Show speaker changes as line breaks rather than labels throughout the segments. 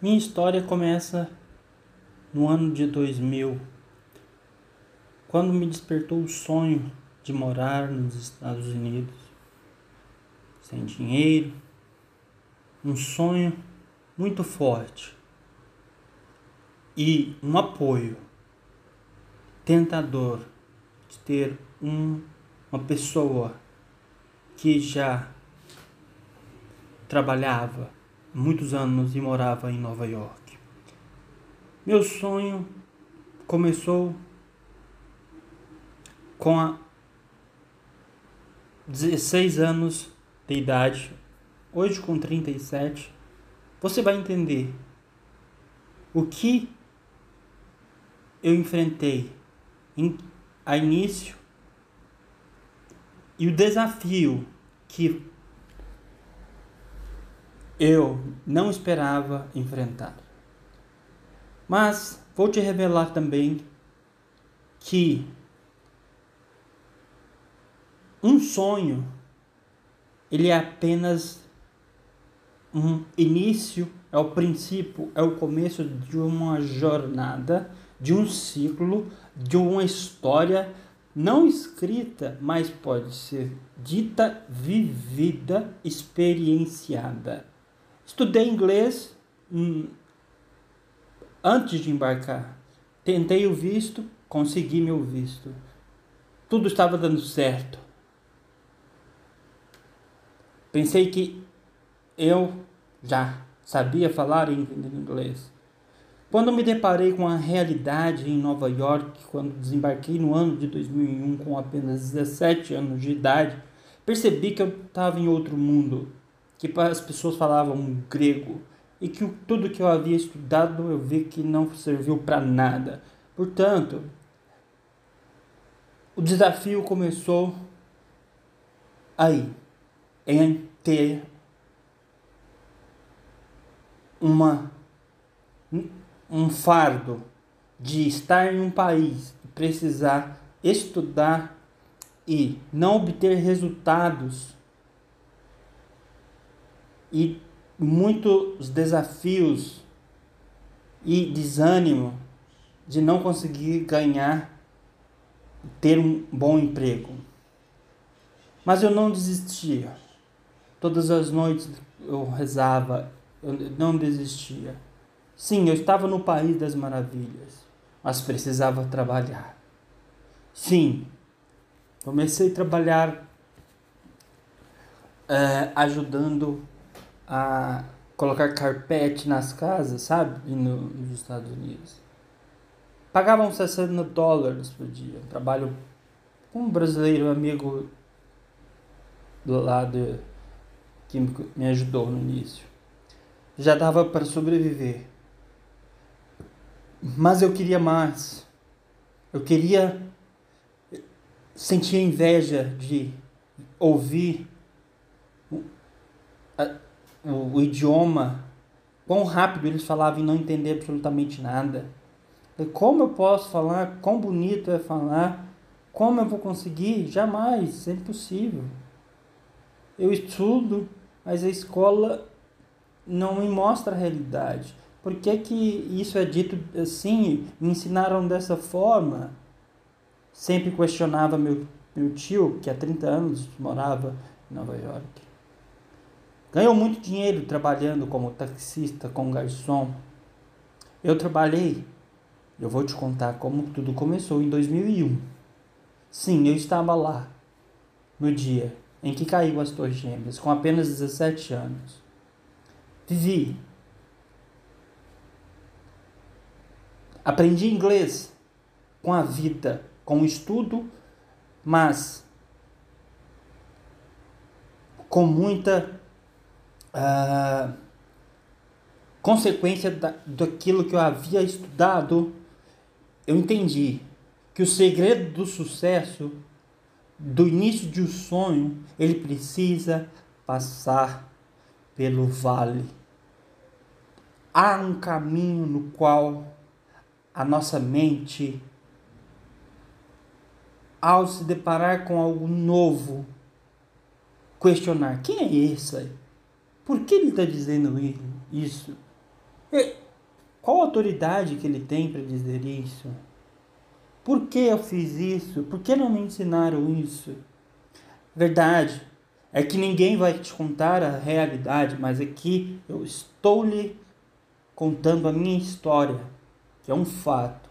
Minha história começa no ano de 2000, quando me despertou o sonho de morar nos Estados Unidos, sem dinheiro, um sonho muito forte e um apoio tentador de ter um, uma pessoa que já trabalhava muitos anos e morava em Nova York. Meu sonho começou com a 16 anos de idade, hoje com 37, você vai entender o que eu enfrentei a início e o desafio que eu não esperava enfrentar. Mas vou te revelar também que um sonho ele é apenas um início, é o princípio, é o começo de uma jornada, de um ciclo, de uma história não escrita, mas pode ser dita, vivida, experienciada. Estudei inglês hum, antes de embarcar. Tentei o visto, consegui meu visto. Tudo estava dando certo. Pensei que eu já sabia falar e entender inglês. Quando me deparei com a realidade em Nova York, quando desembarquei no ano de 2001 com apenas 17 anos de idade, percebi que eu estava em outro mundo que as pessoas falavam grego e que tudo que eu havia estudado eu vi que não serviu para nada. Portanto, o desafio começou aí, em ter uma um fardo de estar em um país, precisar estudar e não obter resultados e muitos desafios e desânimo de não conseguir ganhar, ter um bom emprego. Mas eu não desistia. Todas as noites eu rezava, eu não desistia. Sim, eu estava no país das maravilhas, mas precisava trabalhar. Sim, comecei a trabalhar é, ajudando a colocar carpete nas casas, sabe? No, nos Estados Unidos. Pagavam 60 dólares por dia. Trabalho com um brasileiro amigo do lado que me ajudou no início. Já dava para sobreviver. Mas eu queria mais. Eu queria sentir inveja de ouvir o, o idioma, quão rápido eles falavam e não entender absolutamente nada. E como eu posso falar? Quão bonito é falar? Como eu vou conseguir? Jamais, é impossível. Eu estudo, mas a escola não me mostra a realidade. Por que, que isso é dito assim? Me ensinaram dessa forma? Sempre questionava meu, meu tio, que há 30 anos morava em Nova York. Ganhou muito dinheiro trabalhando como taxista, como garçom. Eu trabalhei, eu vou te contar como tudo começou em 2001. Sim, eu estava lá, no dia em que caiu as Torres Gêmeas, com apenas 17 anos. Vivi. Aprendi inglês com a vida, com o estudo, mas com muita uh, consequência da, daquilo que eu havia estudado, eu entendi que o segredo do sucesso, do início de um sonho, ele precisa passar pelo vale. Há um caminho no qual a nossa mente, ao se deparar com algo novo, questionar: quem é esse? Por que ele está dizendo isso? E qual autoridade que ele tem para dizer isso? Por que eu fiz isso? Por que não me ensinaram isso? Verdade é que ninguém vai te contar a realidade, mas aqui eu estou lhe contando a minha história, que é um fato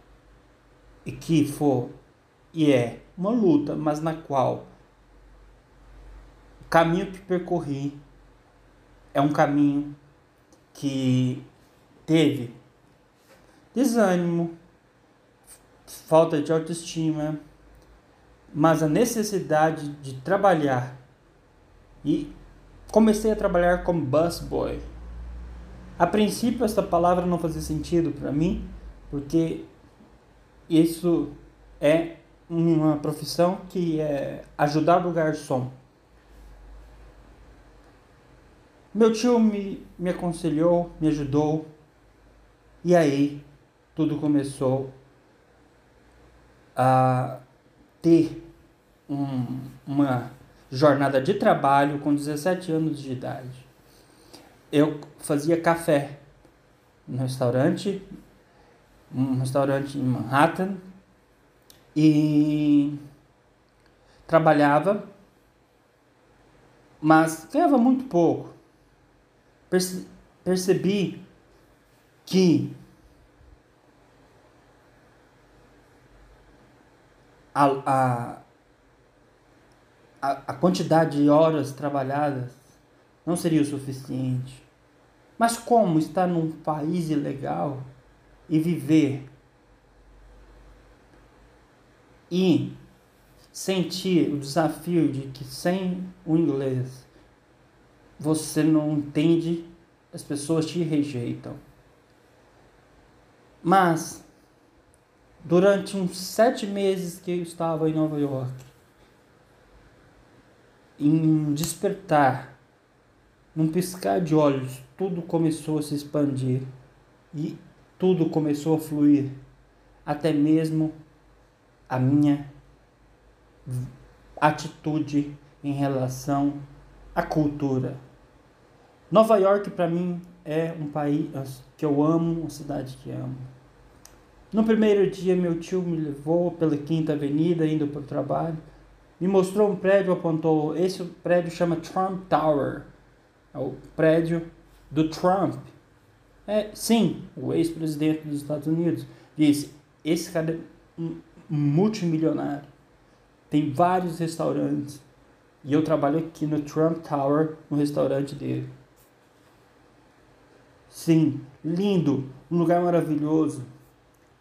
e que for e é uma luta, mas na qual o caminho que percorri é um caminho que teve desânimo, falta de autoestima, mas a necessidade de trabalhar. E comecei a trabalhar como busboy. A princípio essa palavra não fazia sentido para mim, porque isso é uma profissão que é ajudar o garçom. Meu tio me, me aconselhou, me ajudou, e aí tudo começou a ter um, uma jornada de trabalho com 17 anos de idade. Eu fazia café no restaurante, um restaurante em Manhattan, e trabalhava, mas ganhava muito pouco perce percebi que a, a, a quantidade de horas trabalhadas não seria o suficiente. Mas como estar num país ilegal e viver e sentir o desafio de que sem o inglês você não entende, as pessoas te rejeitam. Mas, durante uns sete meses que eu estava em Nova York, em despertar, num piscar de olhos, tudo começou a se expandir e tudo começou a fluir, até mesmo a minha atitude em relação à cultura. Nova York para mim é um país que eu amo, uma cidade que amo. No primeiro dia, meu tio me levou pela Quinta Avenida, indo para o trabalho. Me mostrou um prédio, apontou. Esse prédio chama Trump Tower. É o prédio do Trump. É, sim, o ex-presidente dos Estados Unidos. Disse: esse cara é um multimilionário. Tem vários restaurantes. E eu trabalho aqui no Trump Tower, no restaurante dele. Sim, lindo, um lugar maravilhoso.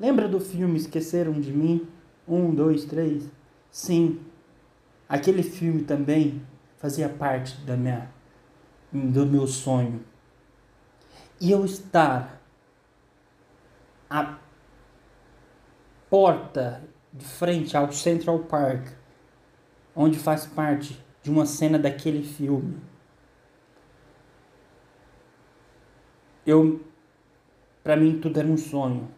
Lembra do filme Esqueceram de Mim? Um, dois, três? Sim, aquele filme também fazia parte da minha, do meu sonho. E eu estar à porta de frente ao Central Park, onde faz parte de uma cena daquele filme eu para mim tudo era um sonho.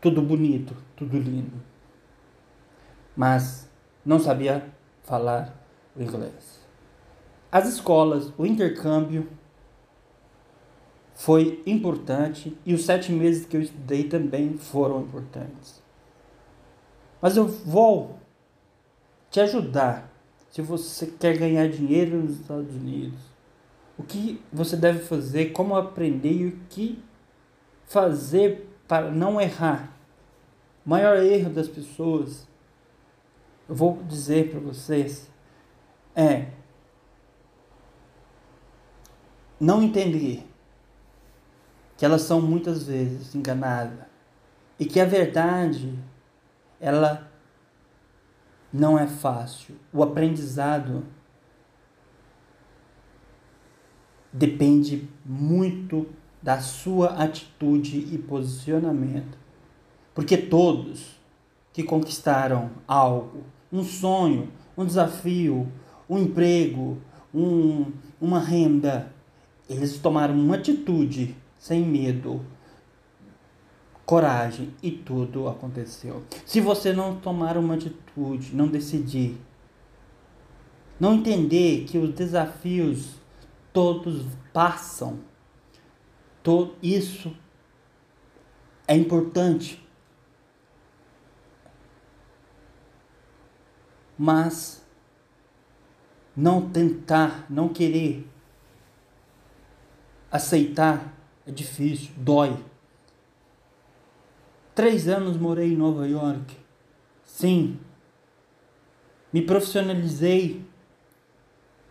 Tudo bonito, tudo lindo. Mas não sabia falar o inglês. As escolas, o intercâmbio foi importante e os sete meses que eu estudei também foram importantes. Mas eu vou te ajudar se você quer ganhar dinheiro nos Estados Unidos o que você deve fazer, como aprender e o que fazer para não errar. O maior erro das pessoas, eu vou dizer para vocês, é não entender que elas são muitas vezes enganadas e que a verdade ela não é fácil. O aprendizado depende muito da sua atitude e posicionamento. Porque todos que conquistaram algo, um sonho, um desafio, um emprego, um, uma renda, eles tomaram uma atitude sem medo, coragem e tudo aconteceu. Se você não tomar uma atitude, não decidir, não entender que os desafios todos passam. isso é importante. Mas não tentar, não querer aceitar é difícil, dói. Três anos morei em Nova York. Sim, me profissionalizei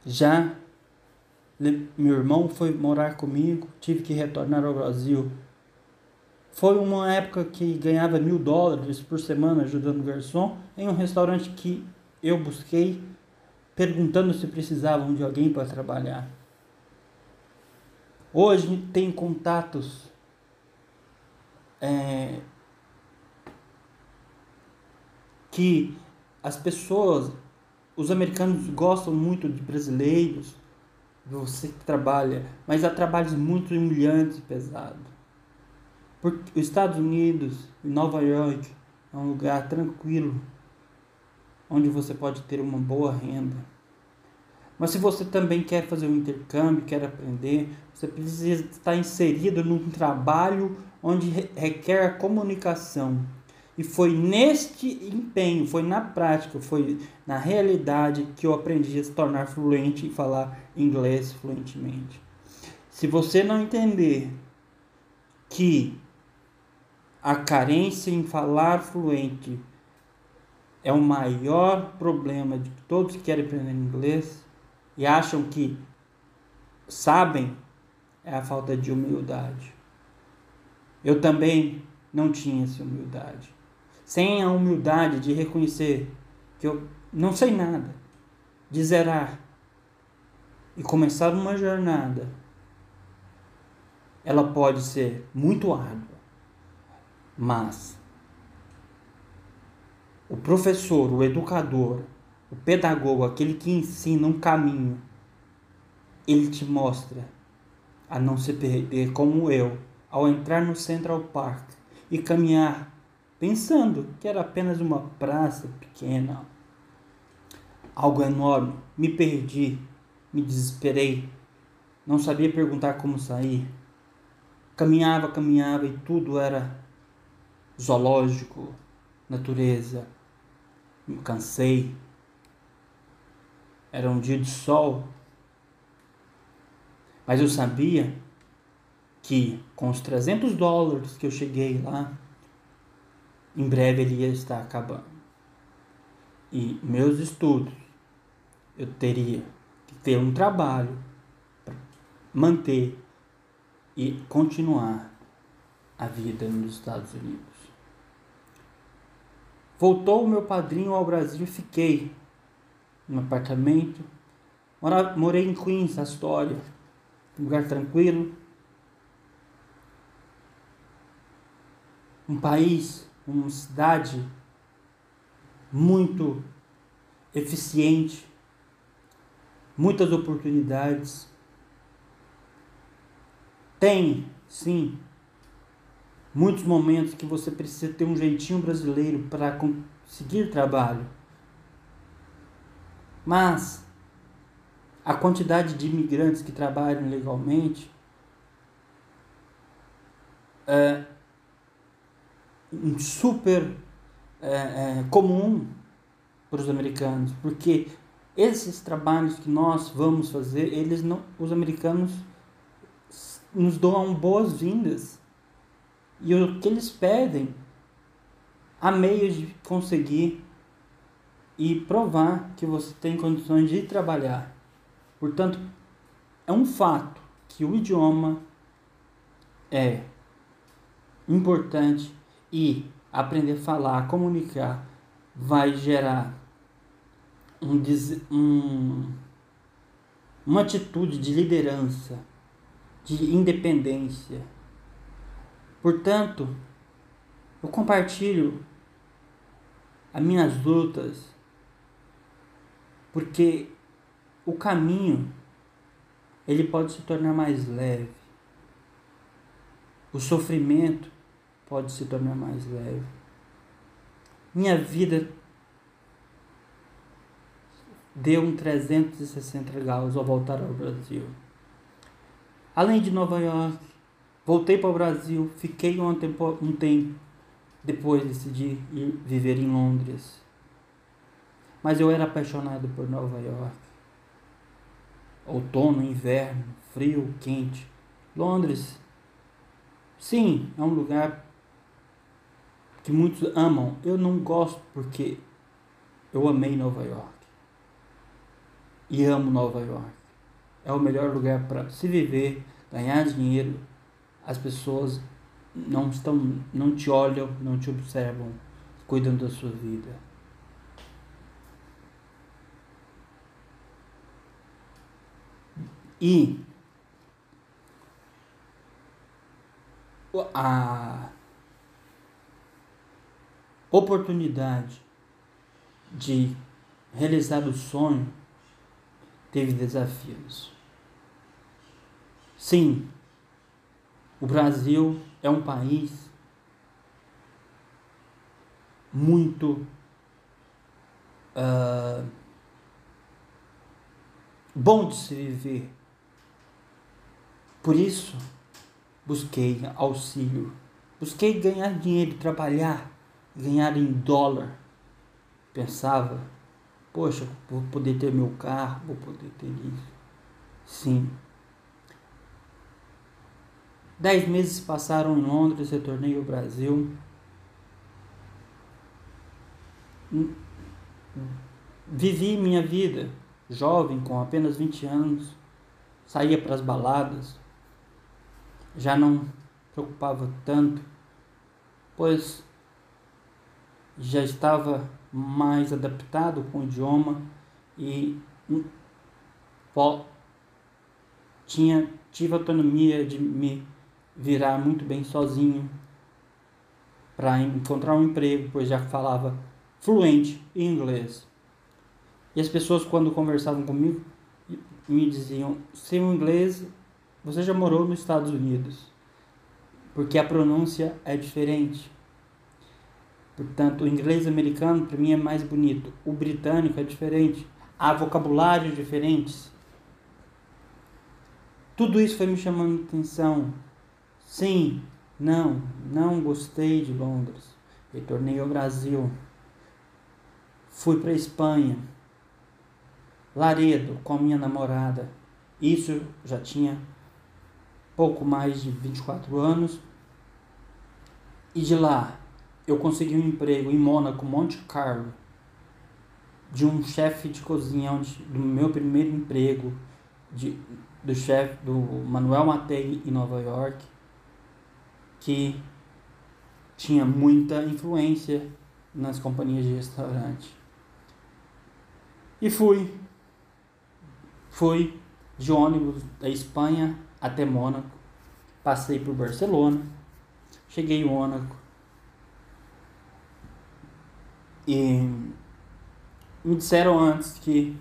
já. Meu irmão foi morar comigo, tive que retornar ao Brasil. Foi uma época que ganhava mil dólares por semana ajudando garçom em um restaurante que eu busquei, perguntando se precisavam de alguém para trabalhar. Hoje tem contatos é, que as pessoas, os americanos gostam muito de brasileiros, você trabalha, mas há trabalhos muito humilhantes e pesados. Porque os Estados Unidos e Nova York é um lugar tranquilo, onde você pode ter uma boa renda. Mas se você também quer fazer um intercâmbio, quer aprender, você precisa estar inserido num trabalho onde requer a comunicação. E foi neste empenho, foi na prática, foi na realidade que eu aprendi a se tornar fluente e falar inglês fluentemente. Se você não entender que a carência em falar fluente é o maior problema de todos que querem aprender inglês, e acham que sabem é a falta de humildade. Eu também não tinha essa humildade. Sem a humildade de reconhecer que eu não sei nada, de zerar e começar uma jornada, ela pode ser muito árdua, mas o professor, o educador, o pedagogo, aquele que ensina um caminho, ele te mostra a não se perder como eu, ao entrar no Central Park e caminhar pensando que era apenas uma praça pequena, algo enorme. Me perdi, me desesperei, não sabia perguntar como sair. Caminhava, caminhava e tudo era zoológico, natureza. Me cansei, era um dia de sol. Mas eu sabia que com os 300 dólares que eu cheguei lá, em breve ele ia estar acabando. E meus estudos, eu teria que ter um trabalho para manter e continuar a vida nos Estados Unidos. Voltou o meu padrinho ao Brasil e fiquei um apartamento. Morei em Queens, Astoria, um lugar tranquilo. Um país, uma cidade muito eficiente, muitas oportunidades. Tem, sim, muitos momentos que você precisa ter um jeitinho brasileiro para conseguir trabalho. Mas a quantidade de imigrantes que trabalham legalmente é super é, é, comum para os americanos, porque esses trabalhos que nós vamos fazer, eles não, os americanos nos dão boas-vindas e o que eles pedem há meios de conseguir e provar que você tem condições de trabalhar. Portanto, é um fato que o idioma é importante e aprender a falar, comunicar, vai gerar um, um, uma atitude de liderança, de independência. Portanto, eu compartilho as minhas lutas porque o caminho ele pode se tornar mais leve. O sofrimento pode se tornar mais leve. Minha vida deu um 360 graus ao voltar ao Brasil. Além de Nova York, Voltei para o Brasil, fiquei um tempo, um tempo, depois decidi ir viver em Londres. Mas eu era apaixonado por Nova York. Outono, inverno, frio, quente. Londres, sim, é um lugar que muitos amam. Eu não gosto porque eu amei Nova York. E amo Nova York. É o melhor lugar para se viver, ganhar dinheiro. As pessoas não estão, não te olham, não te observam, cuidam da sua vida. E a oportunidade de realizar o sonho teve desafios. Sim, o Brasil é um país muito uh, bom de se viver. Por isso, busquei auxílio, busquei ganhar dinheiro, trabalhar, ganhar em dólar. Pensava, poxa, vou poder ter meu carro, vou poder ter isso. Sim, Dez meses passaram em Londres, retornei ao Brasil. Vivi minha vida, jovem, com apenas 20 anos, saía para as baladas, já não preocupava tanto, pois já estava mais adaptado com o idioma e tinha tive autonomia de me virar muito bem sozinho para encontrar um emprego, pois já falava fluente inglês. E as pessoas quando conversavam comigo me diziam: "Seu inglês, você já morou nos Estados Unidos?" Porque a pronúncia é diferente. Portanto, o inglês americano para mim é mais bonito, o britânico é diferente, há vocabulários diferentes. Tudo isso foi me chamando atenção Sim, não, não gostei de Londres. Retornei ao Brasil. Fui para Espanha. Laredo com minha namorada. Isso já tinha pouco mais de 24 anos. E de lá eu consegui um emprego em Mônaco, Monte Carlo, de um chefe de cozinha, onde, do meu primeiro emprego, de, do chefe do Manuel Matei em Nova York que tinha muita influência nas companhias de restaurante. E fui. Fui de ônibus da Espanha até Mônaco. Passei por Barcelona. Cheguei em Mônaco. E me disseram antes que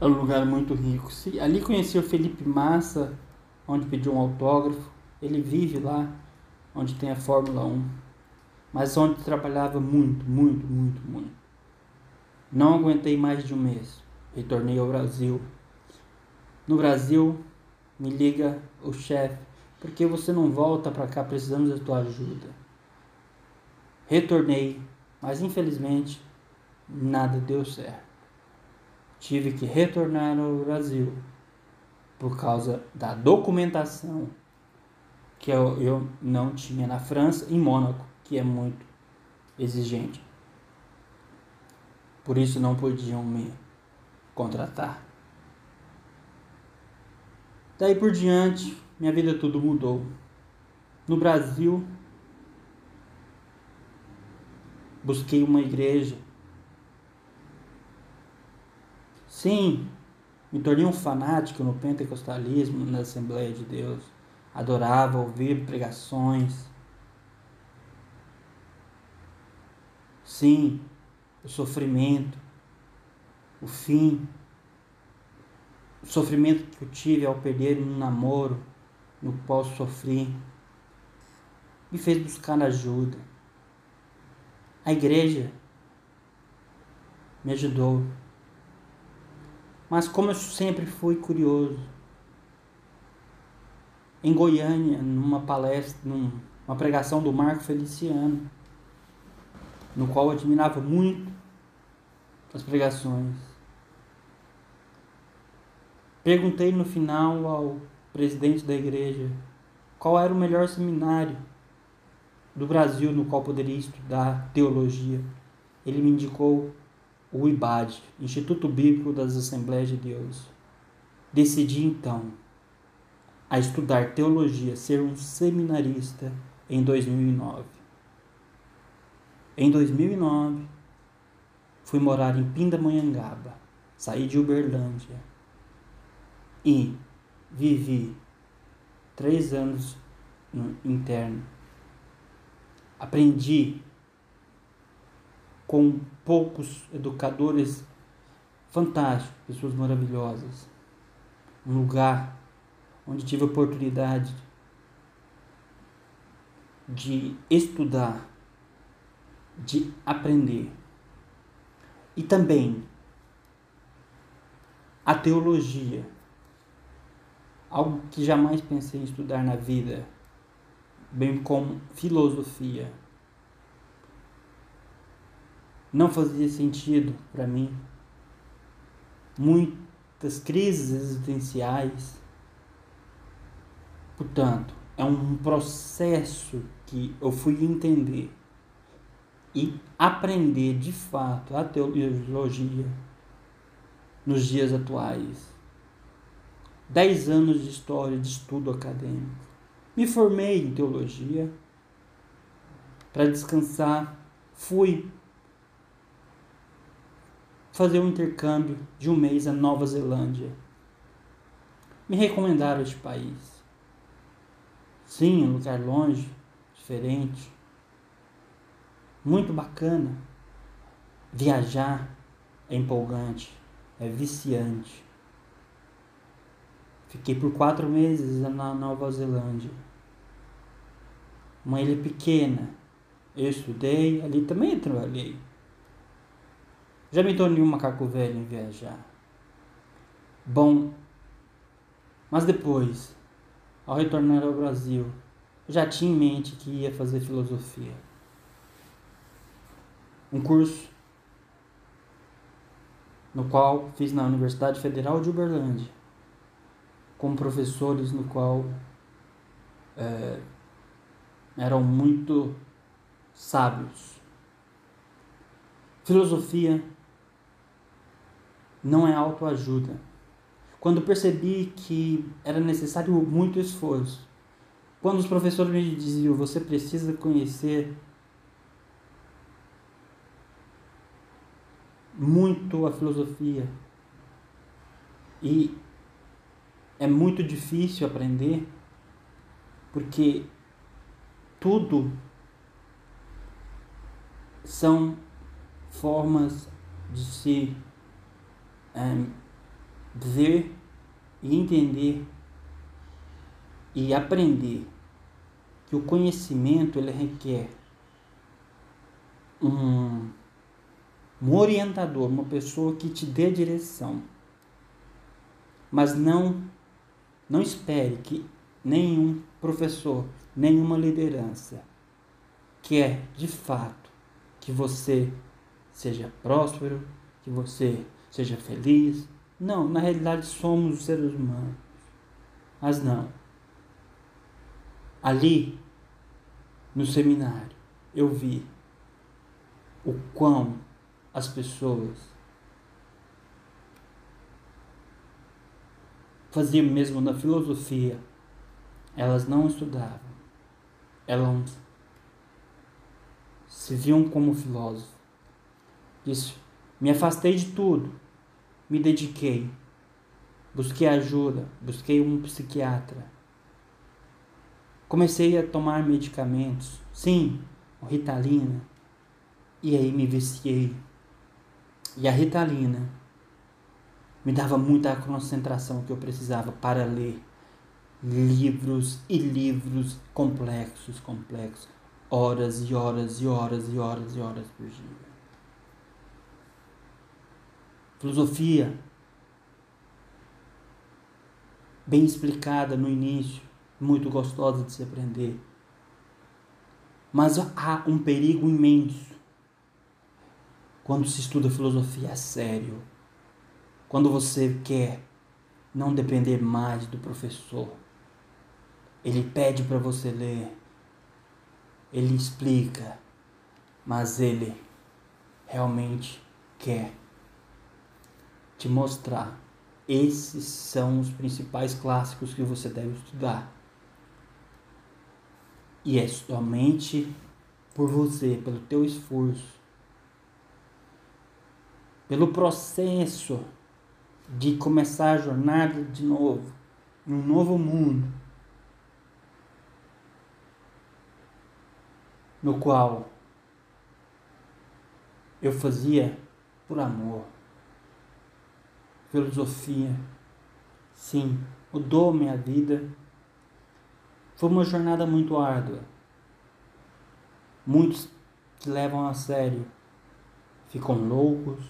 é um lugar muito rico. Ali conheci o Felipe Massa, onde pedi um autógrafo. Ele vive lá, onde tem a Fórmula 1, mas onde trabalhava muito, muito, muito, muito. Não aguentei mais de um mês. Retornei ao Brasil. No Brasil, me liga o chefe, porque você não volta para cá, precisamos da tua ajuda. Retornei, mas infelizmente nada deu certo. Tive que retornar ao Brasil por causa da documentação que eu, eu não tinha na França, em Mônaco, que é muito exigente. Por isso não podiam me contratar. Daí por diante, minha vida tudo mudou. No Brasil, busquei uma igreja. Sim, me tornei um fanático no pentecostalismo, na Assembleia de Deus adorava ouvir pregações. Sim, o sofrimento, o fim, o sofrimento que eu tive ao perder um namoro no qual sofri, me fez buscar ajuda. A igreja me ajudou. Mas como eu sempre fui curioso, em Goiânia, numa palestra, numa pregação do Marco Feliciano, no qual eu admirava muito as pregações. Perguntei no final ao presidente da igreja qual era o melhor seminário do Brasil no qual poderia estudar teologia. Ele me indicou o IBAD, Instituto Bíblico das Assembleias de Deus. Decidi então a estudar teologia, ser um seminarista em 2009. Em 2009, fui morar em Pindamonhangaba, saí de Uberlândia e vivi três anos no interno. Aprendi com poucos educadores fantásticos, pessoas maravilhosas. Um lugar onde tive a oportunidade de estudar, de aprender. E também a teologia, algo que jamais pensei em estudar na vida, bem como filosofia. Não fazia sentido para mim. Muitas crises existenciais Portanto, é um processo que eu fui entender e aprender de fato a teologia nos dias atuais. Dez anos de história, de estudo acadêmico. Me formei em teologia. Para descansar, fui fazer um intercâmbio de um mês à Nova Zelândia. Me recomendaram este país. Sim, um lugar longe, diferente. Muito bacana. Viajar é empolgante, é viciante. Fiquei por quatro meses na Nova Zelândia. Uma ilha pequena. Eu estudei, ali também trabalhei. Já me tornei um macaco velho em viajar. Bom, mas depois ao retornar ao Brasil, já tinha em mente que ia fazer filosofia. Um curso no qual fiz na Universidade Federal de Uberlândia, com professores no qual é, eram muito sábios. Filosofia não é autoajuda quando percebi que era necessário muito esforço. Quando os professores me diziam, você precisa conhecer muito a filosofia e é muito difícil aprender porque tudo são formas de se é, ver e entender e aprender que o conhecimento ele requer um, um orientador, uma pessoa que te dê direção. Mas não não espere que nenhum professor, nenhuma liderança quer de fato que você seja próspero, que você seja feliz, não, na realidade somos os seres humanos. Mas não. Ali, no seminário, eu vi o quão as pessoas faziam mesmo na filosofia, elas não estudavam, elas se viam como filósofo. Disse, me afastei de tudo, me dediquei. Busquei ajuda, busquei um psiquiatra. Comecei a tomar medicamentos, sim, Ritalina. E aí me viciei. E a Ritalina me dava muita concentração que eu precisava para ler livros e livros complexos, complexos, horas e horas e horas e horas e horas por dia. Filosofia bem explicada no início, muito gostosa de se aprender. Mas há um perigo imenso quando se estuda filosofia a sério. Quando você quer não depender mais do professor. Ele pede para você ler. Ele explica, mas ele realmente quer te mostrar. Esses são os principais clássicos que você deve estudar. E é somente por você, pelo teu esforço, pelo processo de começar a jornada de novo, em um novo mundo, no qual eu fazia por amor. Filosofia, sim, mudou minha vida. Foi uma jornada muito árdua. Muitos que levam a sério ficam loucos,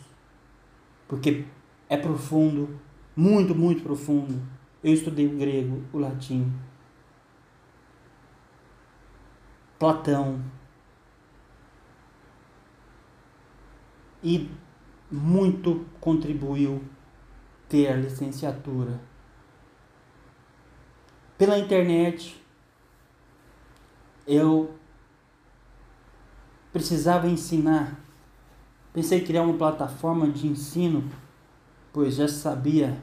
porque é profundo, muito, muito profundo. Eu estudei o grego, o latim, Platão, e muito contribuiu ter a licenciatura. Pela internet, eu precisava ensinar. Pensei em criar uma plataforma de ensino, pois já sabia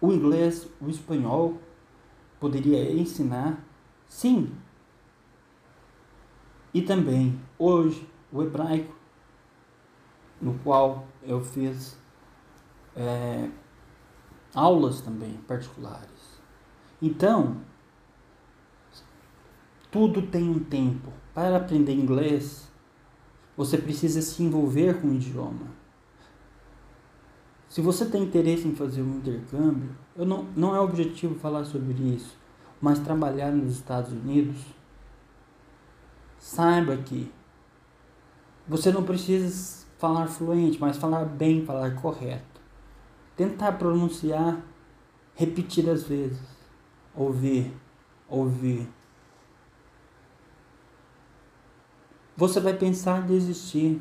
o inglês, o espanhol, poderia ensinar. Sim. E também, hoje, o hebraico no qual eu fiz é, aulas também particulares. Então, tudo tem um tempo. Para aprender inglês, você precisa se envolver com o idioma. Se você tem interesse em fazer um intercâmbio, eu não, não é objetivo falar sobre isso, mas trabalhar nos Estados Unidos, saiba que você não precisa falar fluente, mas falar bem, falar correto. Tentar pronunciar repetidas vezes. Ouvir, ouvir. Você vai pensar em desistir.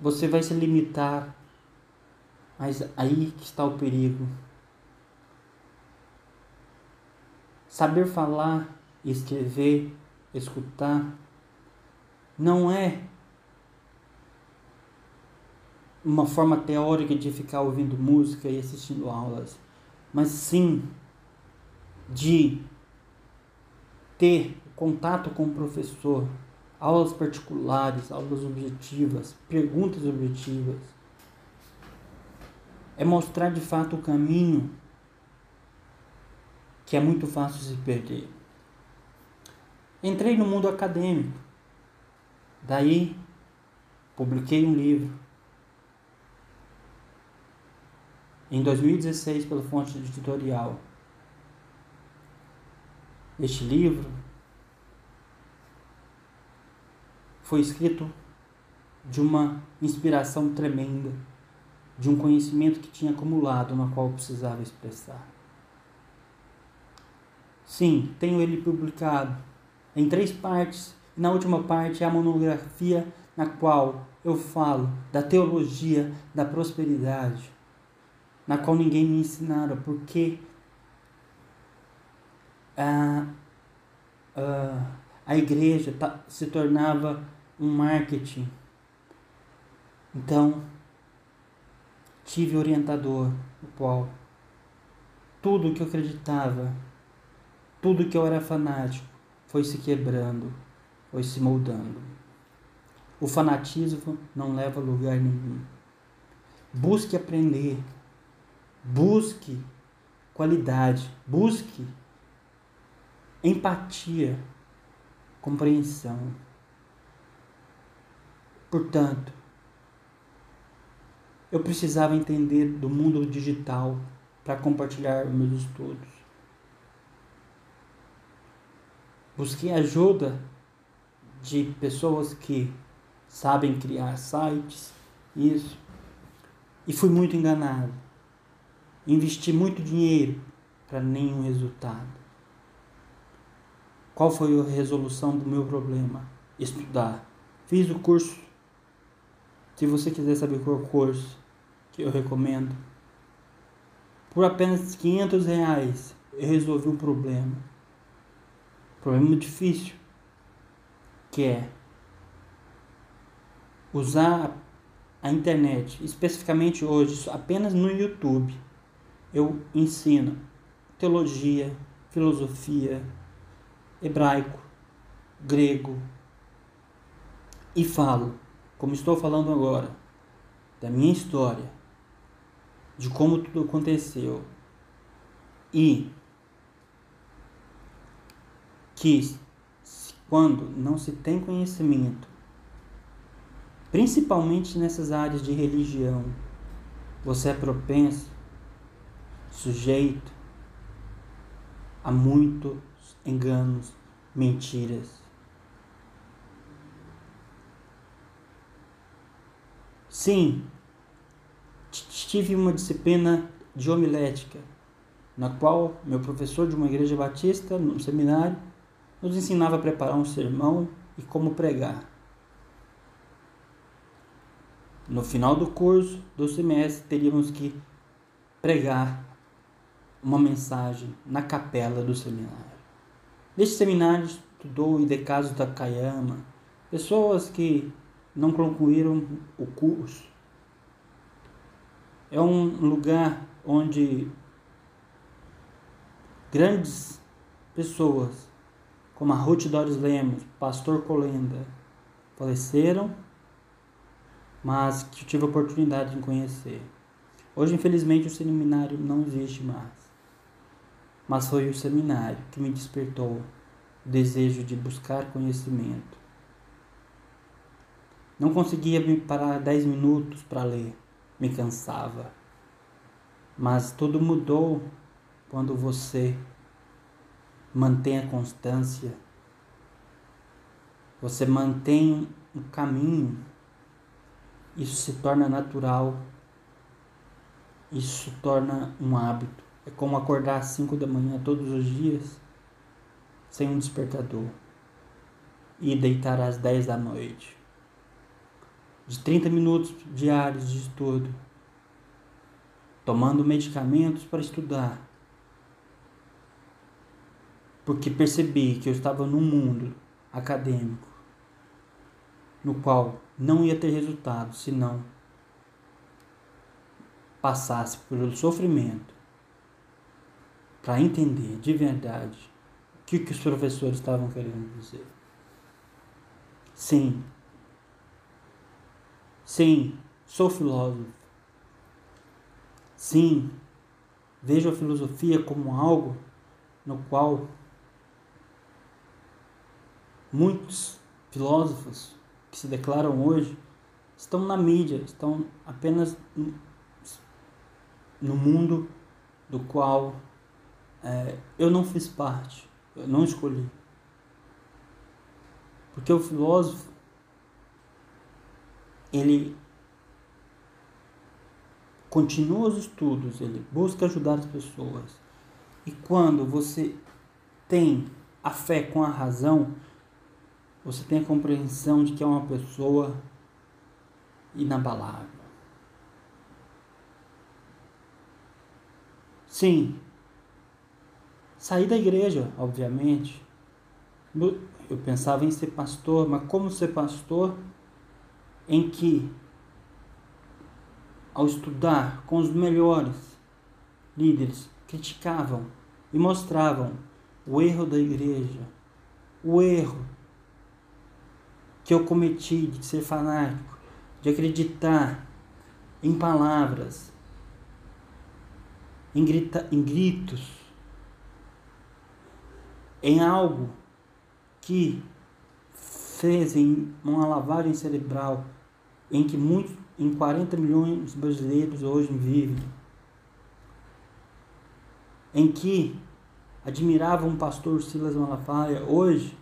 Você vai se limitar. Mas aí que está o perigo. Saber falar, escrever, escutar não é uma forma teórica de ficar ouvindo música e assistindo aulas, mas sim de ter contato com o professor, aulas particulares, aulas objetivas, perguntas objetivas. É mostrar de fato o caminho que é muito fácil se perder. Entrei no mundo acadêmico Daí, publiquei um livro. Em 2016, pela fonte editorial. Este livro foi escrito de uma inspiração tremenda, de um conhecimento que tinha acumulado, na qual precisava expressar. Sim, tenho ele publicado em três partes na última parte é a monografia na qual eu falo da teologia da prosperidade, na qual ninguém me ensinara porque a, a, a igreja se tornava um marketing. Então, tive orientador, o qual tudo que eu acreditava, tudo que eu era fanático, foi se quebrando foi se moldando. O fanatismo não leva a lugar nenhum. Busque aprender. Busque qualidade. Busque empatia, compreensão. Portanto, eu precisava entender do mundo digital para compartilhar meus estudos. Busquei ajuda de pessoas que sabem criar sites, isso. E fui muito enganado. Investi muito dinheiro para nenhum resultado. Qual foi a resolução do meu problema? Estudar. Fiz o curso. Se você quiser saber qual é o curso que eu recomendo, por apenas 500 reais eu resolvi um problema. Problema difícil, que é usar a internet, especificamente hoje, apenas no YouTube. Eu ensino teologia, filosofia, hebraico, grego e falo, como estou falando agora, da minha história, de como tudo aconteceu e que quando não se tem conhecimento, principalmente nessas áreas de religião, você é propenso, sujeito a muitos enganos, mentiras. Sim, tive uma disciplina de homilética, na qual meu professor de uma igreja batista, no seminário, nos ensinava a preparar um sermão e como pregar. No final do curso, do semestre, teríamos que pregar uma mensagem na capela do seminário. Neste seminário estudou Idecaso Takayama, pessoas que não concluíram o curso. É um lugar onde grandes pessoas como a Ruth Doris Lemos, Pastor Colenda, faleceram, mas que tive a oportunidade de conhecer. Hoje, infelizmente, o seminário não existe mais, mas foi o seminário que me despertou o desejo de buscar conhecimento. Não conseguia me parar dez minutos para ler, me cansava. Mas tudo mudou quando você mantém a constância, você mantém um caminho, isso se torna natural, isso se torna um hábito. É como acordar às 5 da manhã todos os dias sem um despertador e deitar às 10 da noite. De 30 minutos diários de estudo, tomando medicamentos para estudar porque percebi que eu estava num mundo acadêmico no qual não ia ter resultado se não passasse pelo sofrimento para entender de verdade o que, que os professores estavam querendo dizer. Sim, sim, sou filósofo. Sim, vejo a filosofia como algo no qual Muitos filósofos que se declaram hoje estão na mídia, estão apenas no mundo do qual é, eu não fiz parte, eu não escolhi. Porque o filósofo, ele continua os estudos, ele busca ajudar as pessoas. E quando você tem a fé com a razão, você tem a compreensão de que é uma pessoa inabalável. Sim, saí da igreja, obviamente. Eu pensava em ser pastor, mas como ser pastor em que, ao estudar com os melhores líderes, criticavam e mostravam o erro da igreja, o erro que eu cometi de ser fanático, de acreditar em palavras, em, grita, em gritos, em algo que fez em uma lavagem cerebral em que muitos, em 40 milhões de brasileiros hoje vivem, em que admiravam o pastor Silas Malafaia, hoje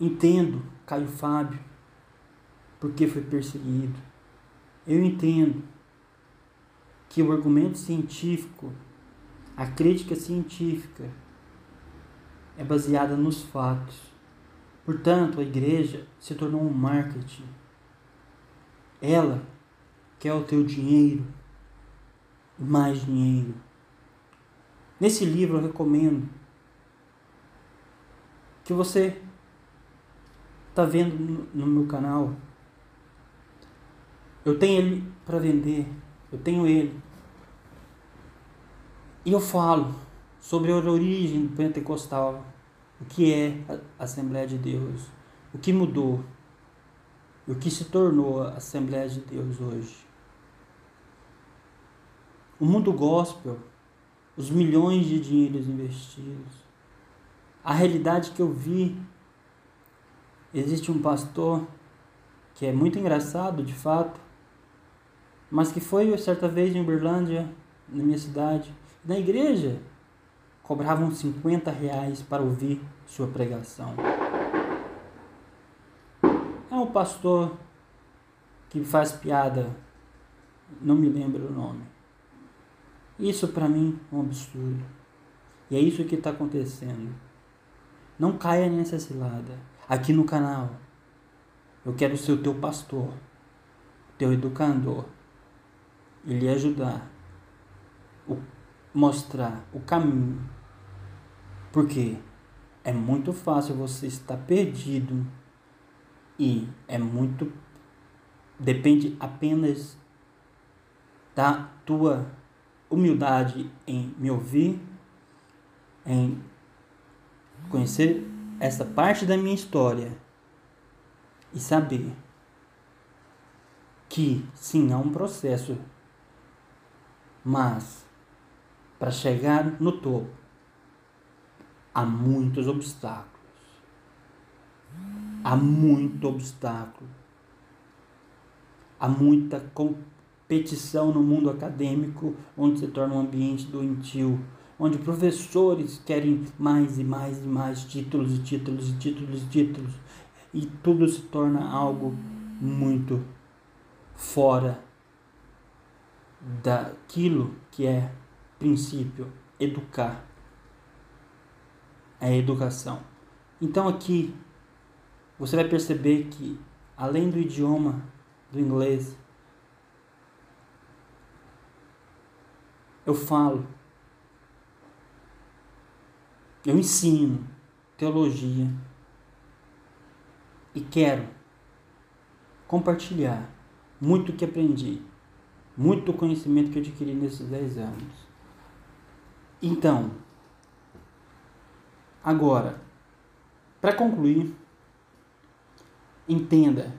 Entendo Caio Fábio, porque foi perseguido. Eu entendo que o argumento científico, a crítica científica, é baseada nos fatos. Portanto, a igreja se tornou um marketing. Ela quer o teu dinheiro, mais dinheiro. Nesse livro eu recomendo que você está vendo no meu canal. Eu tenho ele para vender. Eu tenho ele. E eu falo sobre a origem do pentecostal, o que é a Assembleia de Deus, o que mudou, o que se tornou a Assembleia de Deus hoje. O mundo gospel, os milhões de dinheiros investidos, a realidade que eu vi. Existe um pastor que é muito engraçado, de fato, mas que foi certa vez em Uberlândia, na minha cidade, na igreja, cobravam 50 reais para ouvir sua pregação. É um pastor que faz piada, não me lembro o nome. Isso para mim é um absurdo. E é isso que está acontecendo. Não caia nessa cilada. Aqui no canal, eu quero ser o teu pastor, teu educador, e lhe ajudar, o, mostrar o caminho. Porque é muito fácil você estar perdido e é muito depende apenas da tua humildade em me ouvir, em conhecer essa parte da minha história e saber que sim, há um processo, mas para chegar no topo há muitos obstáculos. Há muito obstáculo. Há muita competição no mundo acadêmico, onde se torna um ambiente doentio onde professores querem mais e mais e mais títulos e títulos e títulos e títulos. E tudo se torna algo muito fora daquilo que é princípio. Educar. É educação. Então aqui você vai perceber que além do idioma do inglês eu falo eu ensino teologia e quero compartilhar muito que aprendi, muito conhecimento que adquiri nesses 10 anos. Então, agora, para concluir, entenda,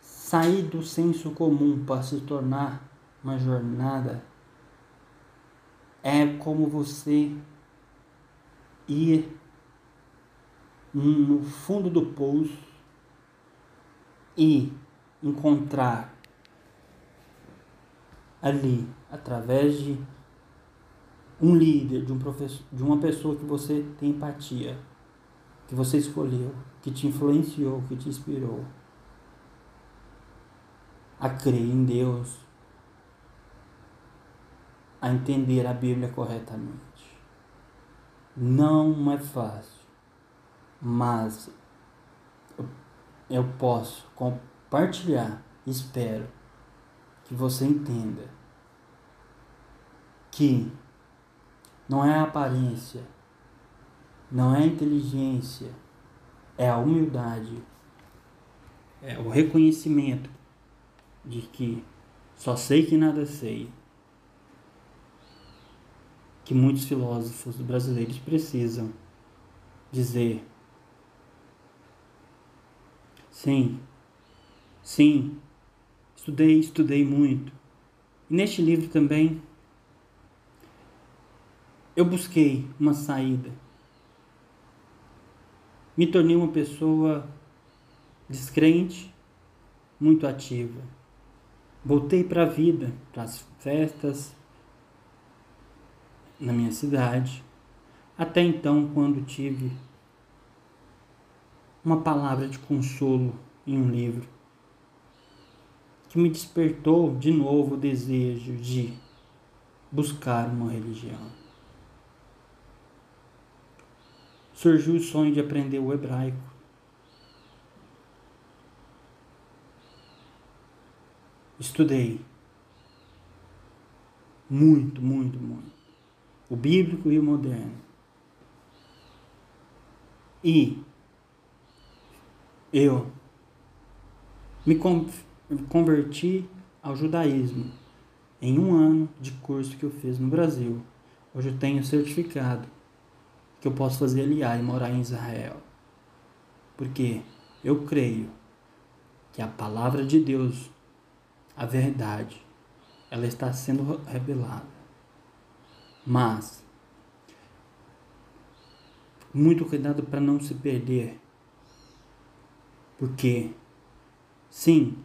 sair do senso comum para se tornar uma jornada é como você ir no fundo do poço e encontrar ali, através de um líder, de um professor, de uma pessoa que você tem empatia, que você escolheu, que te influenciou, que te inspirou a crer em Deus, a entender a Bíblia corretamente. Não é fácil, mas eu posso compartilhar, espero que você entenda que não é a aparência, não é a inteligência, é a humildade, é o reconhecimento de que só sei que nada sei que muitos filósofos brasileiros precisam dizer. Sim, sim, estudei, estudei muito. E neste livro também eu busquei uma saída. Me tornei uma pessoa descrente, muito ativa. Voltei para a vida, para as festas, na minha cidade, até então, quando tive uma palavra de consolo em um livro. que me despertou de novo o desejo de buscar uma religião. Surgiu o sonho de aprender o hebraico. Estudei muito, muito, muito. O bíblico e o moderno. E eu me converti ao judaísmo em um ano de curso que eu fiz no Brasil. Hoje eu tenho certificado que eu posso fazer aliar e morar em Israel. Porque eu creio que a palavra de Deus, a verdade, ela está sendo revelada. Mas muito cuidado para não se perder. Porque sim,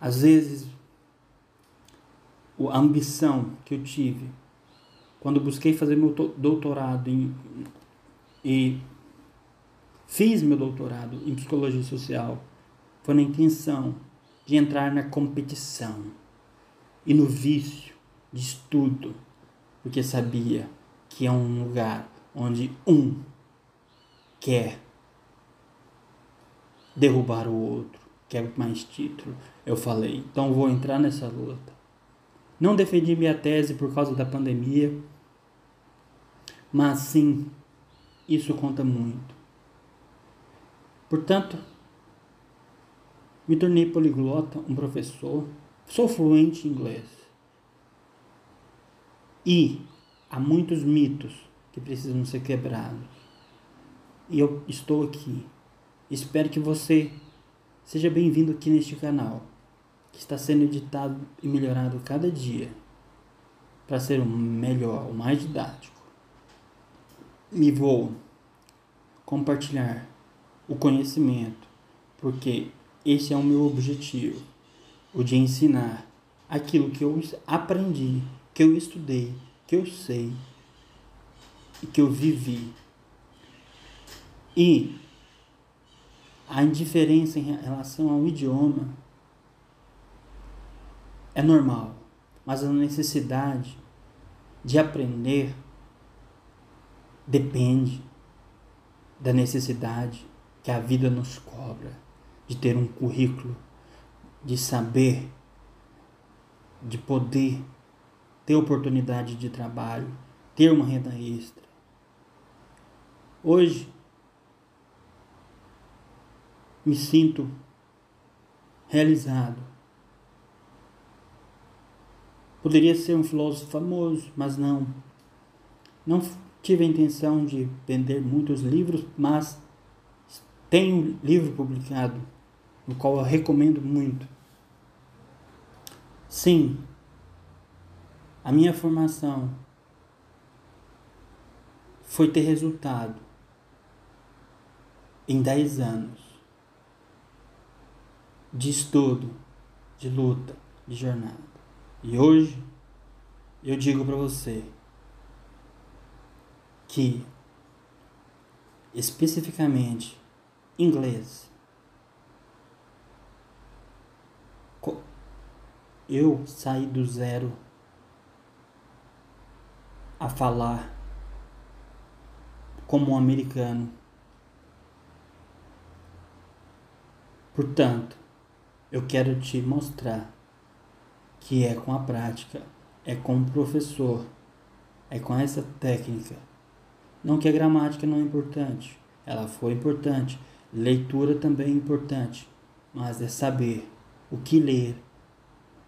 às vezes a ambição que eu tive quando busquei fazer meu doutorado em, e fiz meu doutorado em psicologia social foi na intenção de entrar na competição e no vício de estudo, porque sabia que é um lugar onde um quer derrubar o outro, quer mais título. Eu falei, então vou entrar nessa luta. Não defendi minha tese por causa da pandemia, mas sim, isso conta muito. Portanto, me tornei poliglota, um professor, sou fluente em inglês. E há muitos mitos que precisam ser quebrados. E eu estou aqui. Espero que você seja bem-vindo aqui neste canal, que está sendo editado e melhorado cada dia para ser o melhor, o mais didático. Me vou compartilhar o conhecimento, porque esse é o meu objetivo, o de ensinar aquilo que eu aprendi, que eu estudei, que eu sei e que eu vivi. E a indiferença em relação ao idioma é normal, mas a necessidade de aprender depende da necessidade que a vida nos cobra de ter um currículo, de saber, de poder ter oportunidade de trabalho, ter uma renda extra. Hoje, me sinto realizado. Poderia ser um filósofo famoso, mas não. Não tive a intenção de vender muitos livros, mas tenho um livro publicado no qual eu recomendo muito. Sim, a minha formação foi ter resultado em 10 anos de estudo, de luta, de jornada. E hoje eu digo para você que especificamente inglês eu saí do zero a falar como um americano. Portanto, eu quero te mostrar que é com a prática, é com o professor, é com essa técnica. Não que a gramática não é importante, ela foi importante, leitura também é importante, mas é saber o que ler,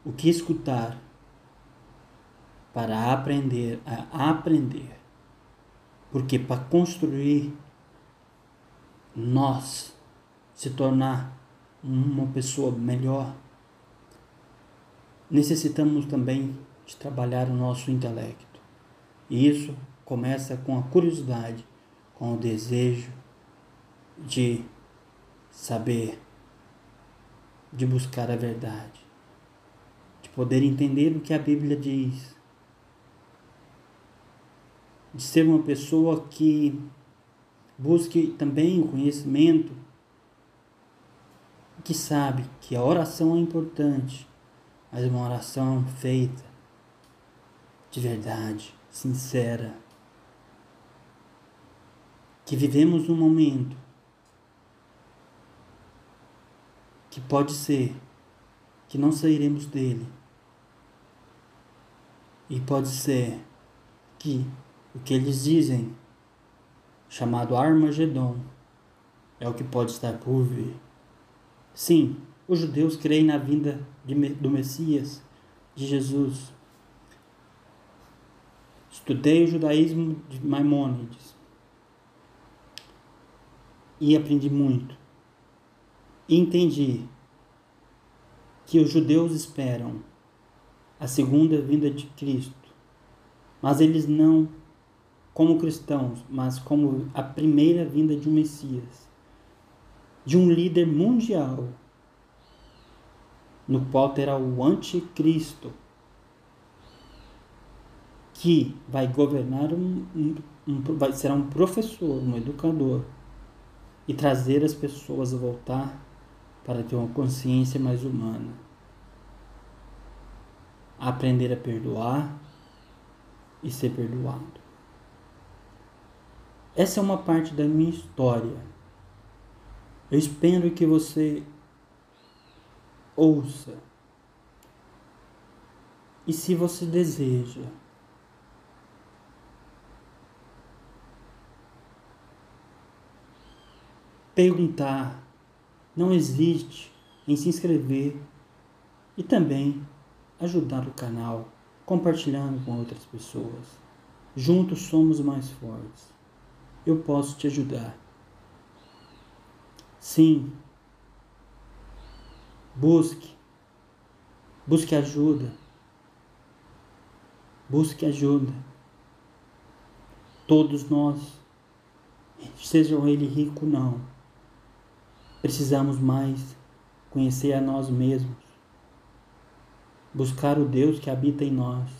o que escutar para aprender a aprender. Porque para construir nós se tornar uma pessoa melhor, necessitamos também de trabalhar o nosso intelecto. E isso começa com a curiosidade, com o desejo de saber, de buscar a verdade poder entender o que a Bíblia diz, de ser uma pessoa que busque também o conhecimento que sabe que a oração é importante, mas uma oração feita de verdade, sincera. Que vivemos um momento que pode ser que não sairemos dele. E pode ser que o que eles dizem, chamado Armagedon, é o que pode estar por vir. Sim, os judeus creem na vinda de, do Messias, de Jesus. Estudei o judaísmo de Maimônides e aprendi muito. Entendi que os judeus esperam a segunda vinda de Cristo, mas eles não como cristãos, mas como a primeira vinda de um Messias, de um líder mundial, no qual terá o anticristo, que vai governar um, um, um vai, será um professor, um educador, e trazer as pessoas a voltar para ter uma consciência mais humana. Aprender a perdoar e ser perdoado. Essa é uma parte da minha história. Eu espero que você ouça. E se você deseja perguntar, não existe em se inscrever e também ajudar o canal compartilhando com outras pessoas. Juntos somos mais fortes eu posso te ajudar. Sim. Busque. Busque ajuda. Busque ajuda. Todos nós, sejam ele rico ou não, precisamos mais conhecer a nós mesmos, buscar o Deus que habita em nós.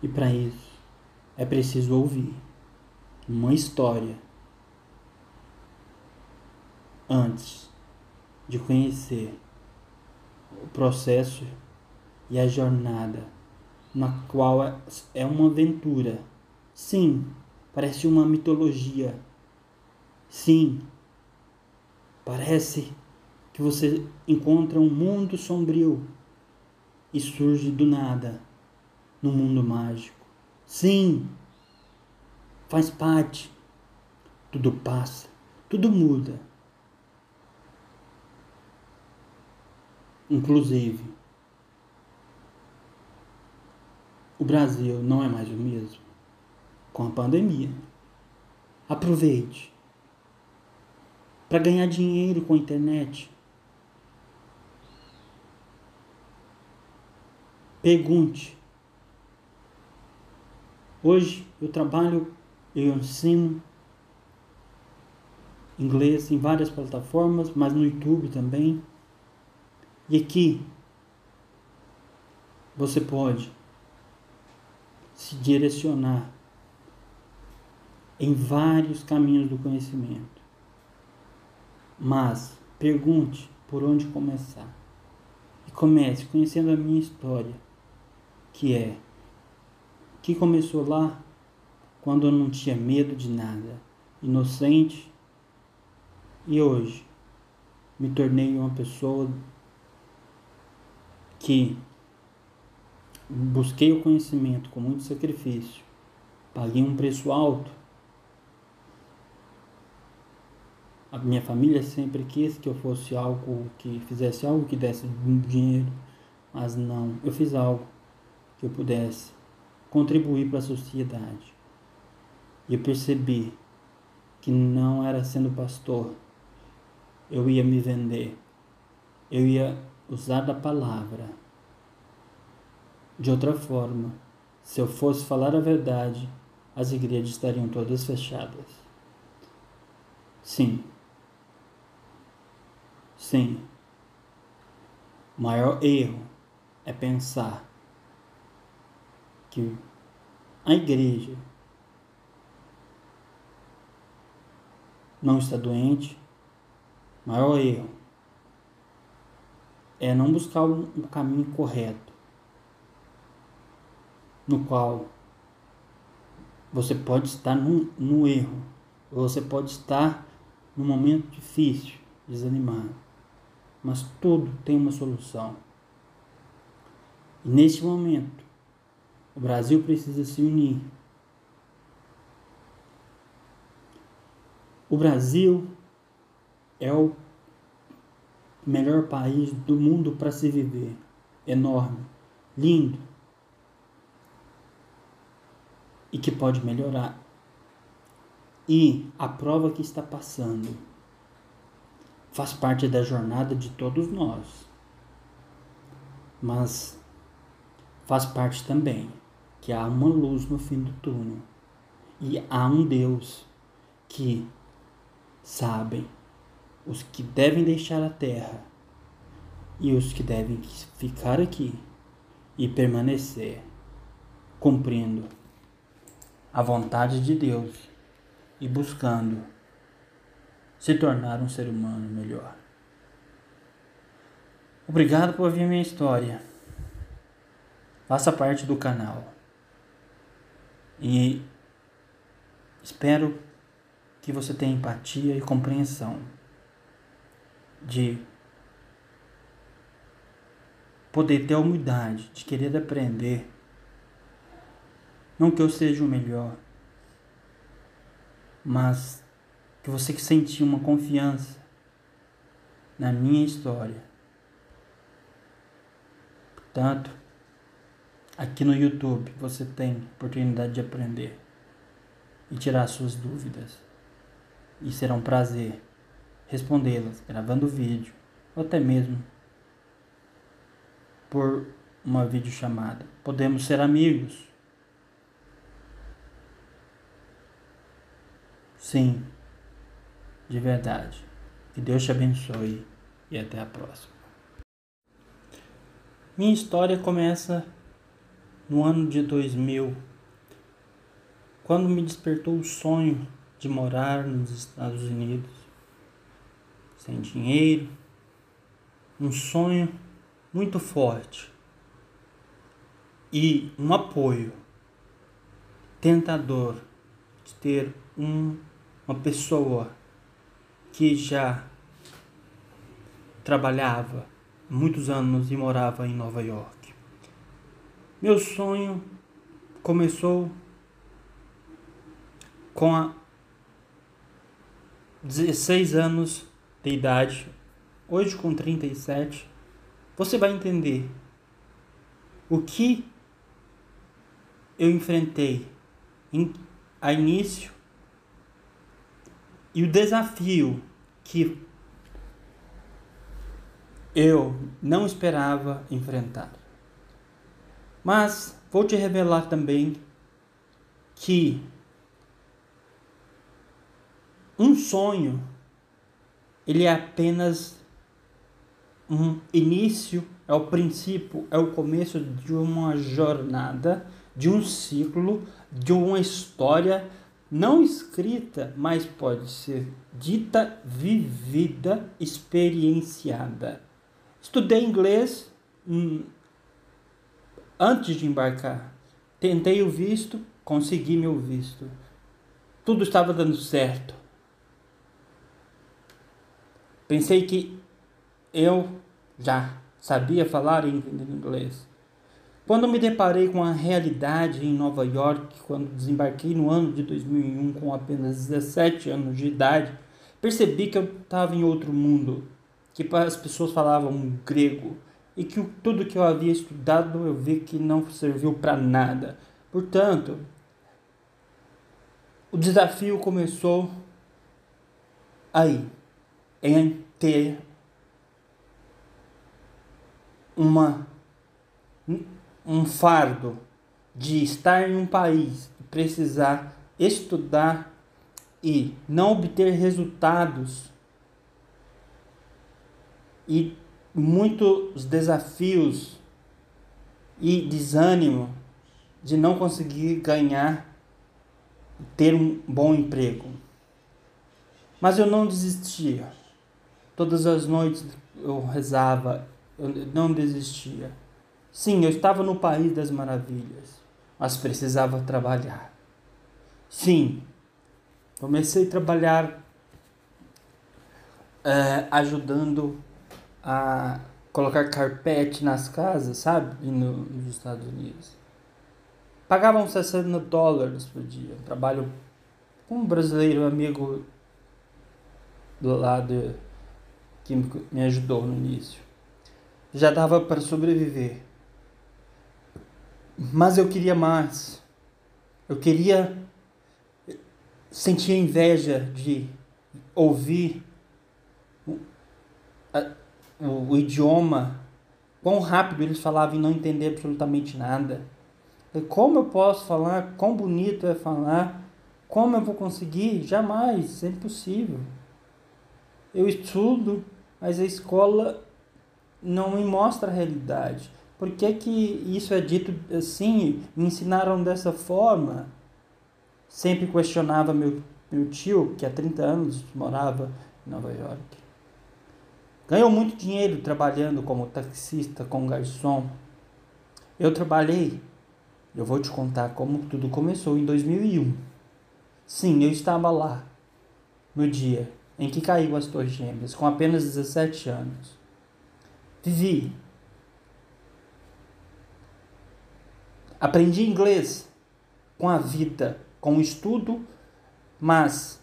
E para isso é preciso ouvir uma história antes de conhecer o processo e a jornada na qual é uma aventura. Sim, parece uma mitologia. Sim, parece que você encontra um mundo sombrio e surge do nada no mundo mágico. Sim, faz parte. Tudo passa, tudo muda. Inclusive, o Brasil não é mais o mesmo com a pandemia. Aproveite para ganhar dinheiro com a internet. Pergunte. Hoje eu trabalho eu ensino inglês em várias plataformas, mas no YouTube também. E aqui você pode se direcionar em vários caminhos do conhecimento. Mas pergunte por onde começar. E comece conhecendo a minha história, que é que começou lá quando eu não tinha medo de nada, inocente. E hoje me tornei uma pessoa que busquei o conhecimento com muito sacrifício, paguei um preço alto. A minha família sempre quis que eu fosse algo que fizesse algo que desse dinheiro, mas não, eu fiz algo que eu pudesse contribuir para a sociedade. E eu percebi que não era sendo pastor. Eu ia me vender. Eu ia usar da palavra. De outra forma, se eu fosse falar a verdade, as igrejas estariam todas fechadas. Sim. Sim. O maior erro é pensar que a igreja não está doente, maior erro é não buscar um, caminho correto, no qual você pode estar no erro, você pode estar num momento difícil, desanimado, mas tudo tem uma solução. E neste momento, o Brasil precisa se unir. O Brasil é o melhor país do mundo para se viver. Enorme, lindo e que pode melhorar. E a prova que está passando faz parte da jornada de todos nós. Mas faz parte também que há uma luz no fim do túnel. E há um Deus que sabem os que devem deixar a terra e os que devem ficar aqui e permanecer cumprindo a vontade de Deus e buscando se tornar um ser humano melhor. Obrigado por ouvir minha história. Faça parte do canal. E espero que você tenha empatia e compreensão de poder ter a humildade de querer aprender. Não que eu seja o melhor, mas que você que sentiu uma confiança na minha história. Portanto, aqui no YouTube você tem oportunidade de aprender e tirar suas dúvidas. E será um prazer respondê-las gravando vídeo ou até mesmo por uma videochamada. Podemos ser amigos. Sim, de verdade. Que Deus te abençoe e até a próxima. Minha história começa no ano de 2000, quando me despertou o sonho de morar nos Estados Unidos, sem dinheiro, um sonho muito forte e um apoio tentador de ter um, uma pessoa que já trabalhava muitos anos e morava em Nova York. Meu sonho começou com a 16 anos de idade, hoje com 37, você vai entender o que eu enfrentei em, a início e o desafio que eu não esperava enfrentar. Mas vou te revelar também que um sonho ele é apenas um início, é o princípio, é o começo de uma jornada, de um ciclo, de uma história não escrita, mas pode ser dita, vivida, experienciada. Estudei inglês hum, antes de embarcar. Tentei o visto, consegui meu visto. Tudo estava dando certo. Pensei que eu já sabia falar e entender inglês. Quando me deparei com a realidade em Nova York, quando desembarquei no ano de 2001 com apenas 17 anos de idade, percebi que eu estava em outro mundo, que as pessoas falavam grego e que tudo que eu havia estudado eu vi que não serviu para nada. Portanto, o desafio começou aí em ter uma um fardo de estar em um país e precisar estudar e não obter resultados e muitos desafios e desânimo de não conseguir ganhar ter um bom emprego. Mas eu não desistia. Todas as noites eu rezava eu não desistia. Sim, eu estava no país das maravilhas, mas precisava trabalhar. Sim, comecei a trabalhar é, ajudando a colocar carpete nas casas, sabe? No, nos Estados Unidos. Pagavam 60 dólares por dia. Trabalho com um brasileiro amigo do lado que me ajudou no início. Já dava para sobreviver. Mas eu queria mais. Eu queria sentir inveja de ouvir o, o, o idioma, quão rápido eles falavam e não entender absolutamente nada. Como eu posso falar? Quão bonito é falar? Como eu vou conseguir? Jamais, é impossível. Eu estudo, mas a escola não me mostra a realidade. Por que, que isso é dito assim? Me ensinaram dessa forma? Sempre questionava meu, meu tio, que há 30 anos morava em Nova York. Ganhou muito dinheiro trabalhando como taxista, como garçom. Eu trabalhei, eu vou te contar como tudo começou em 2001. Sim, eu estava lá, no dia em que caiu as Torres Gêmeas, com apenas 17 anos. Vivi Aprendi inglês com a vida, com o estudo, mas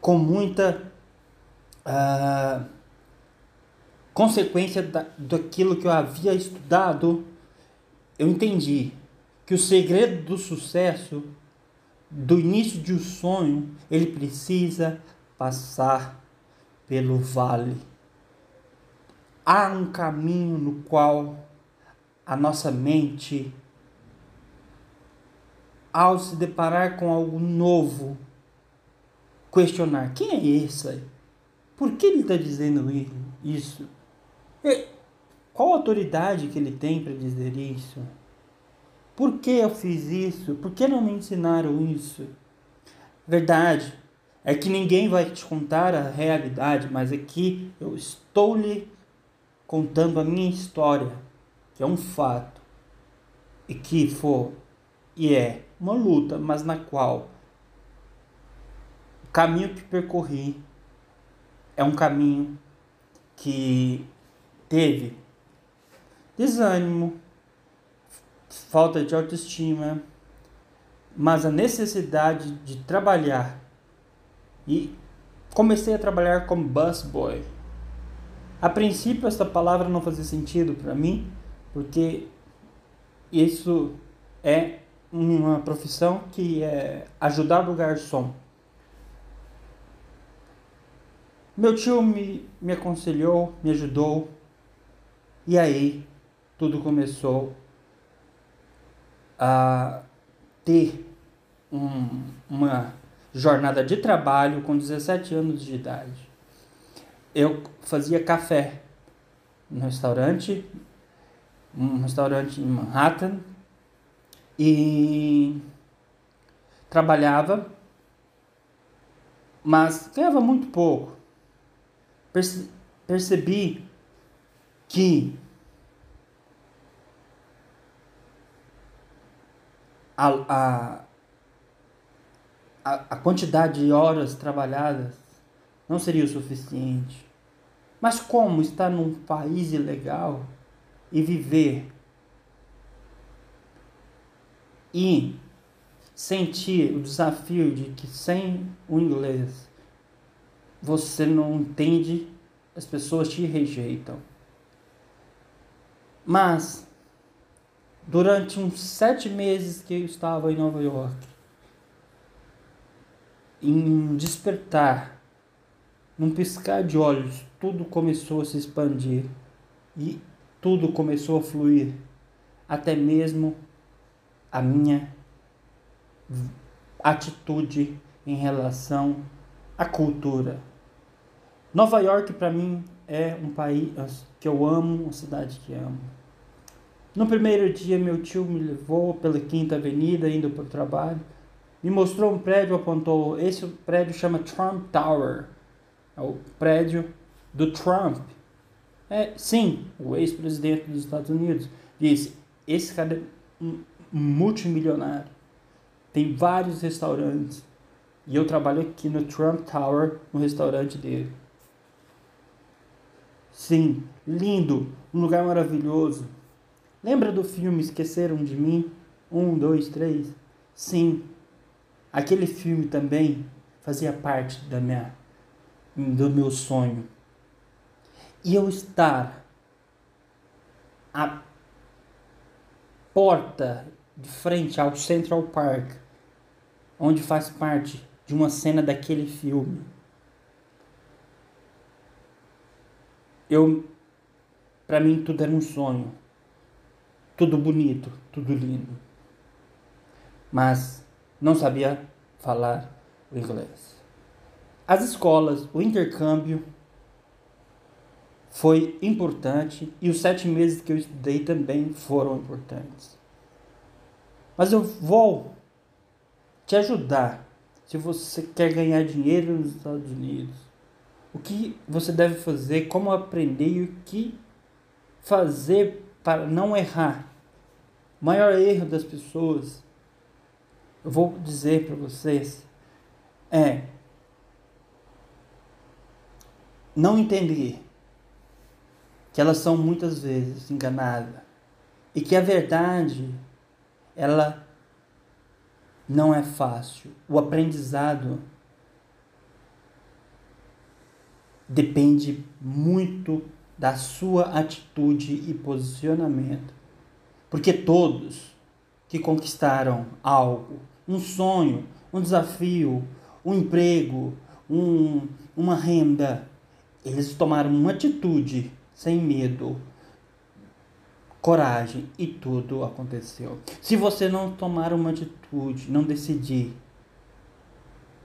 com muita uh, consequência da, daquilo que eu havia estudado, eu entendi que o segredo do sucesso, do início de um sonho, ele precisa passar pelo vale. Há um caminho no qual a nossa mente, ao se deparar com algo novo, questionar: quem é esse? Por que ele está dizendo isso? Qual autoridade que ele tem para dizer isso? Por que eu fiz isso? Por que não me ensinaram isso? Verdade é que ninguém vai te contar a realidade, mas aqui eu estou lhe contando a minha história que é um fato e que for e é uma luta, mas na qual o caminho que percorri é um caminho que teve desânimo, falta de autoestima, mas a necessidade de trabalhar e comecei a trabalhar como busboy. A princípio essa palavra não fazia sentido para mim, porque isso é uma profissão que é ajudar o garçom. Meu tio me, me aconselhou, me ajudou, e aí tudo começou a ter um, uma jornada de trabalho com 17 anos de idade. Eu fazia café no restaurante um restaurante em Manhattan e trabalhava, mas ganhava muito pouco. Perce percebi que a, a, a quantidade de horas trabalhadas não seria o suficiente. Mas como estar num país ilegal e viver e sentir o desafio de que sem o inglês você não entende, as pessoas te rejeitam. Mas durante uns sete meses que eu estava em Nova York, em despertar, num piscar de olhos, tudo começou a se expandir e tudo começou a fluir, até mesmo a minha atitude em relação à cultura. Nova York para mim é um país que eu amo, uma cidade que amo. No primeiro dia, meu tio me levou pela Quinta Avenida indo para o trabalho, me mostrou um prédio, apontou: esse prédio chama Trump Tower, é o prédio do Trump. É, sim, o ex-presidente dos Estados Unidos. Disse: esse cara é um multimilionário, tem vários restaurantes. E eu trabalho aqui no Trump Tower, no restaurante dele. Sim, lindo, um lugar maravilhoso. Lembra do filme Esqueceram de Mim? Um, dois, três. Sim, aquele filme também fazia parte da minha, do meu sonho. E eu estar à porta de frente ao Central Park, onde faz parte de uma cena daquele filme. Eu, para mim, tudo era um sonho, tudo bonito, tudo lindo, mas não sabia falar o inglês. As escolas, o intercâmbio foi importante e os sete meses que eu estudei também foram importantes. Mas eu vou te ajudar se você quer ganhar dinheiro nos Estados Unidos. O que você deve fazer, como aprender e o que fazer para não errar. O maior erro das pessoas, eu vou dizer para vocês, é não entender que elas são muitas vezes enganadas e que a verdade ela não é fácil. O aprendizado depende muito da sua atitude e posicionamento. Porque todos que conquistaram algo, um sonho, um desafio, um emprego, um, uma renda, eles tomaram uma atitude sem medo, coragem e tudo aconteceu. Se você não tomar uma atitude, não decidir,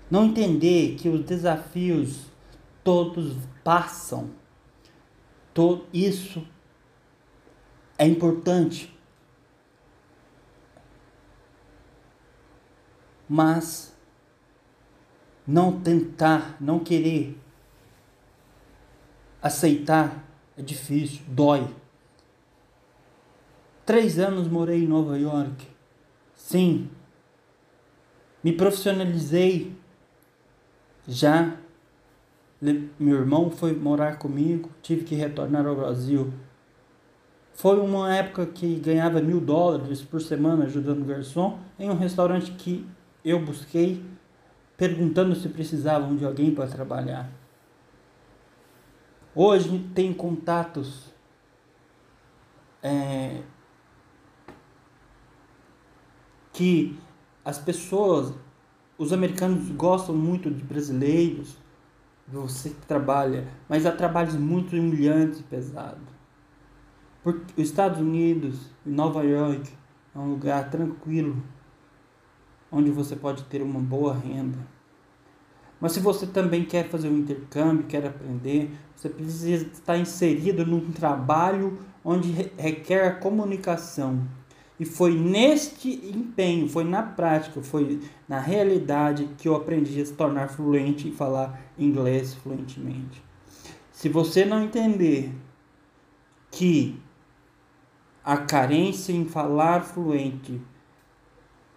não entender que os desafios todos passam, todo isso é importante. Mas não tentar, não querer aceitar é difícil, dói. Três anos morei em Nova York. Sim. Me profissionalizei. Já. Meu irmão foi morar comigo. Tive que retornar ao Brasil. Foi uma época que ganhava mil dólares por semana ajudando garçom em um restaurante que eu busquei, perguntando se precisavam de alguém para trabalhar. Hoje tem contatos é, que as pessoas, os americanos gostam muito de brasileiros, você que trabalha, mas há trabalhos muito humilhantes e pesados. Porque os Estados Unidos, Nova York, é um lugar tranquilo, onde você pode ter uma boa renda. Mas se você também quer fazer um intercâmbio, quer aprender, você precisa estar inserido num trabalho onde requer a comunicação e foi neste empenho, foi na prática, foi na realidade que eu aprendi a se tornar fluente e falar inglês fluentemente. Se você não entender que a carência em falar fluente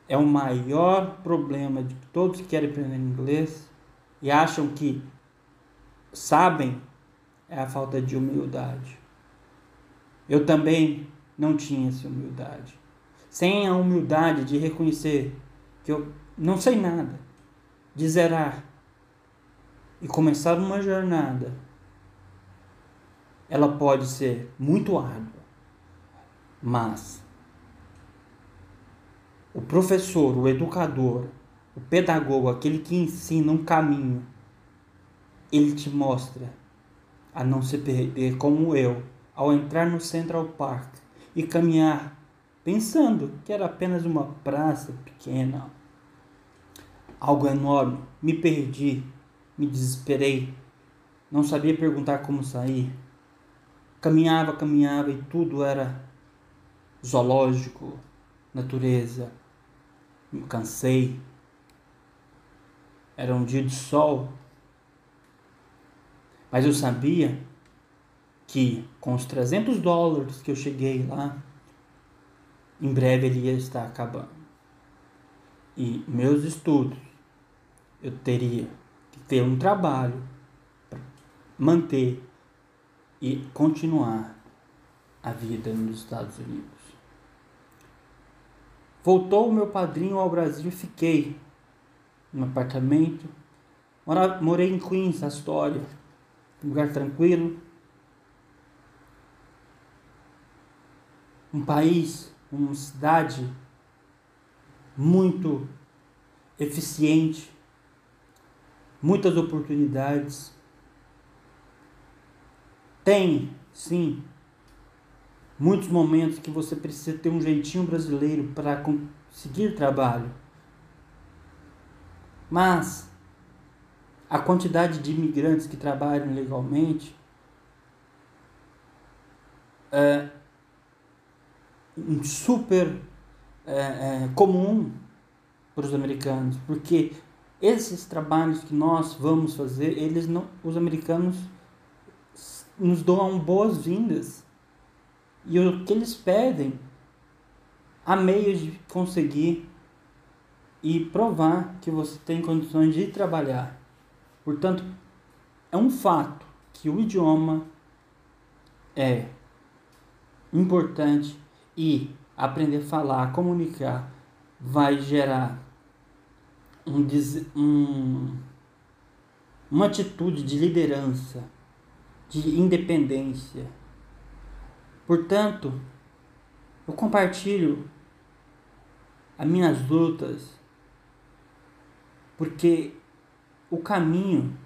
é o maior problema de todos que querem aprender inglês e acham que sabem, é a falta de humildade. Eu também não tinha essa humildade sem a humildade de reconhecer que eu não sei nada, de zerar e começar uma jornada, ela pode ser muito árdua, mas o professor, o educador, o pedagogo, aquele que ensina um caminho, ele te mostra a não se perder como eu, ao entrar no Central Park e caminhar pensando que era apenas uma praça pequena. Algo enorme. Me perdi, me desesperei. Não sabia perguntar como sair. Caminhava, caminhava e tudo era zoológico, natureza. Me cansei. Era um dia de sol. Mas eu sabia que com os 300 dólares que eu cheguei lá, em breve ele ia estar acabando. E meus estudos, eu teria que ter um trabalho para manter e continuar a vida nos Estados Unidos. Voltou o meu padrinho ao Brasil e fiquei no apartamento. morei em Queens, Astoria, um lugar tranquilo, um país, uma cidade muito eficiente, muitas oportunidades. Tem, sim, muitos momentos que você precisa ter um jeitinho brasileiro para conseguir trabalho. Mas a quantidade de imigrantes que trabalham legalmente é, super é, é, comum para os americanos, porque esses trabalhos que nós vamos fazer, eles não, os americanos nos dão boas-vindas. E o que eles pedem, há meios de conseguir e provar que você tem condições de trabalhar. Portanto, é um fato que o idioma é importante e aprender a falar, comunicar, vai gerar um, um, uma atitude de liderança, de independência. Portanto, eu compartilho as minhas lutas, porque o caminho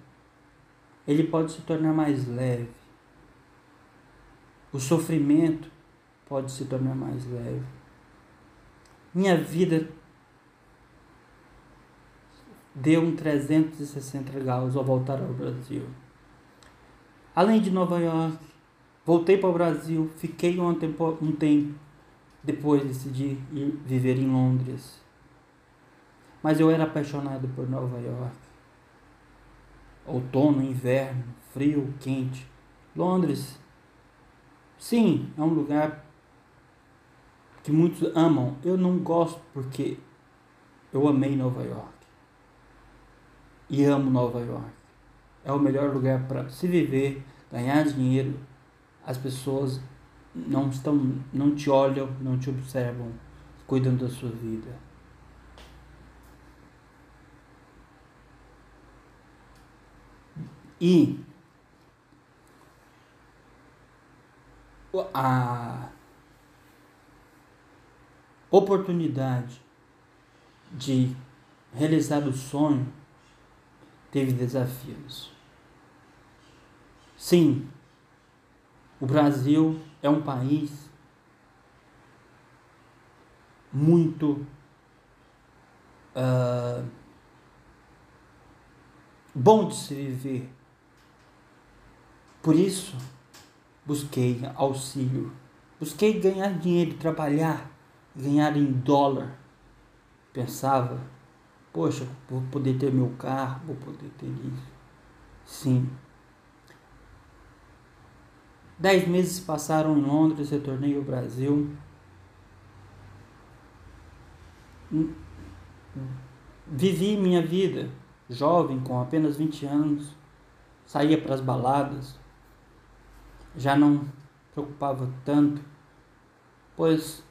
ele pode se tornar mais leve. O sofrimento pode se tornar mais leve. Minha vida deu um 360 graus ao voltar ao Brasil. Além de Nova York, voltei para o Brasil, fiquei um tempo, um tempo, depois decidi ir viver em Londres. Mas eu era apaixonado por Nova York. Outono, inverno, frio, quente. Londres, sim, é um lugar que muitos amam. Eu não gosto porque eu amei Nova York. E amo Nova York. É o melhor lugar para se viver, ganhar dinheiro. As pessoas não estão, não te olham, não te observam, cuidam da sua vida. E a oportunidade de realizar o sonho teve desafios. Sim, o Brasil é um país muito uh, bom de se viver. Por isso, busquei auxílio, busquei ganhar dinheiro, trabalhar ganhar em dólar. Pensava, poxa, vou poder ter meu carro, vou poder ter isso. Sim. Dez meses passaram em Londres, retornei ao Brasil. Vivi minha vida, jovem, com apenas 20 anos, saía para as baladas, já não preocupava tanto, pois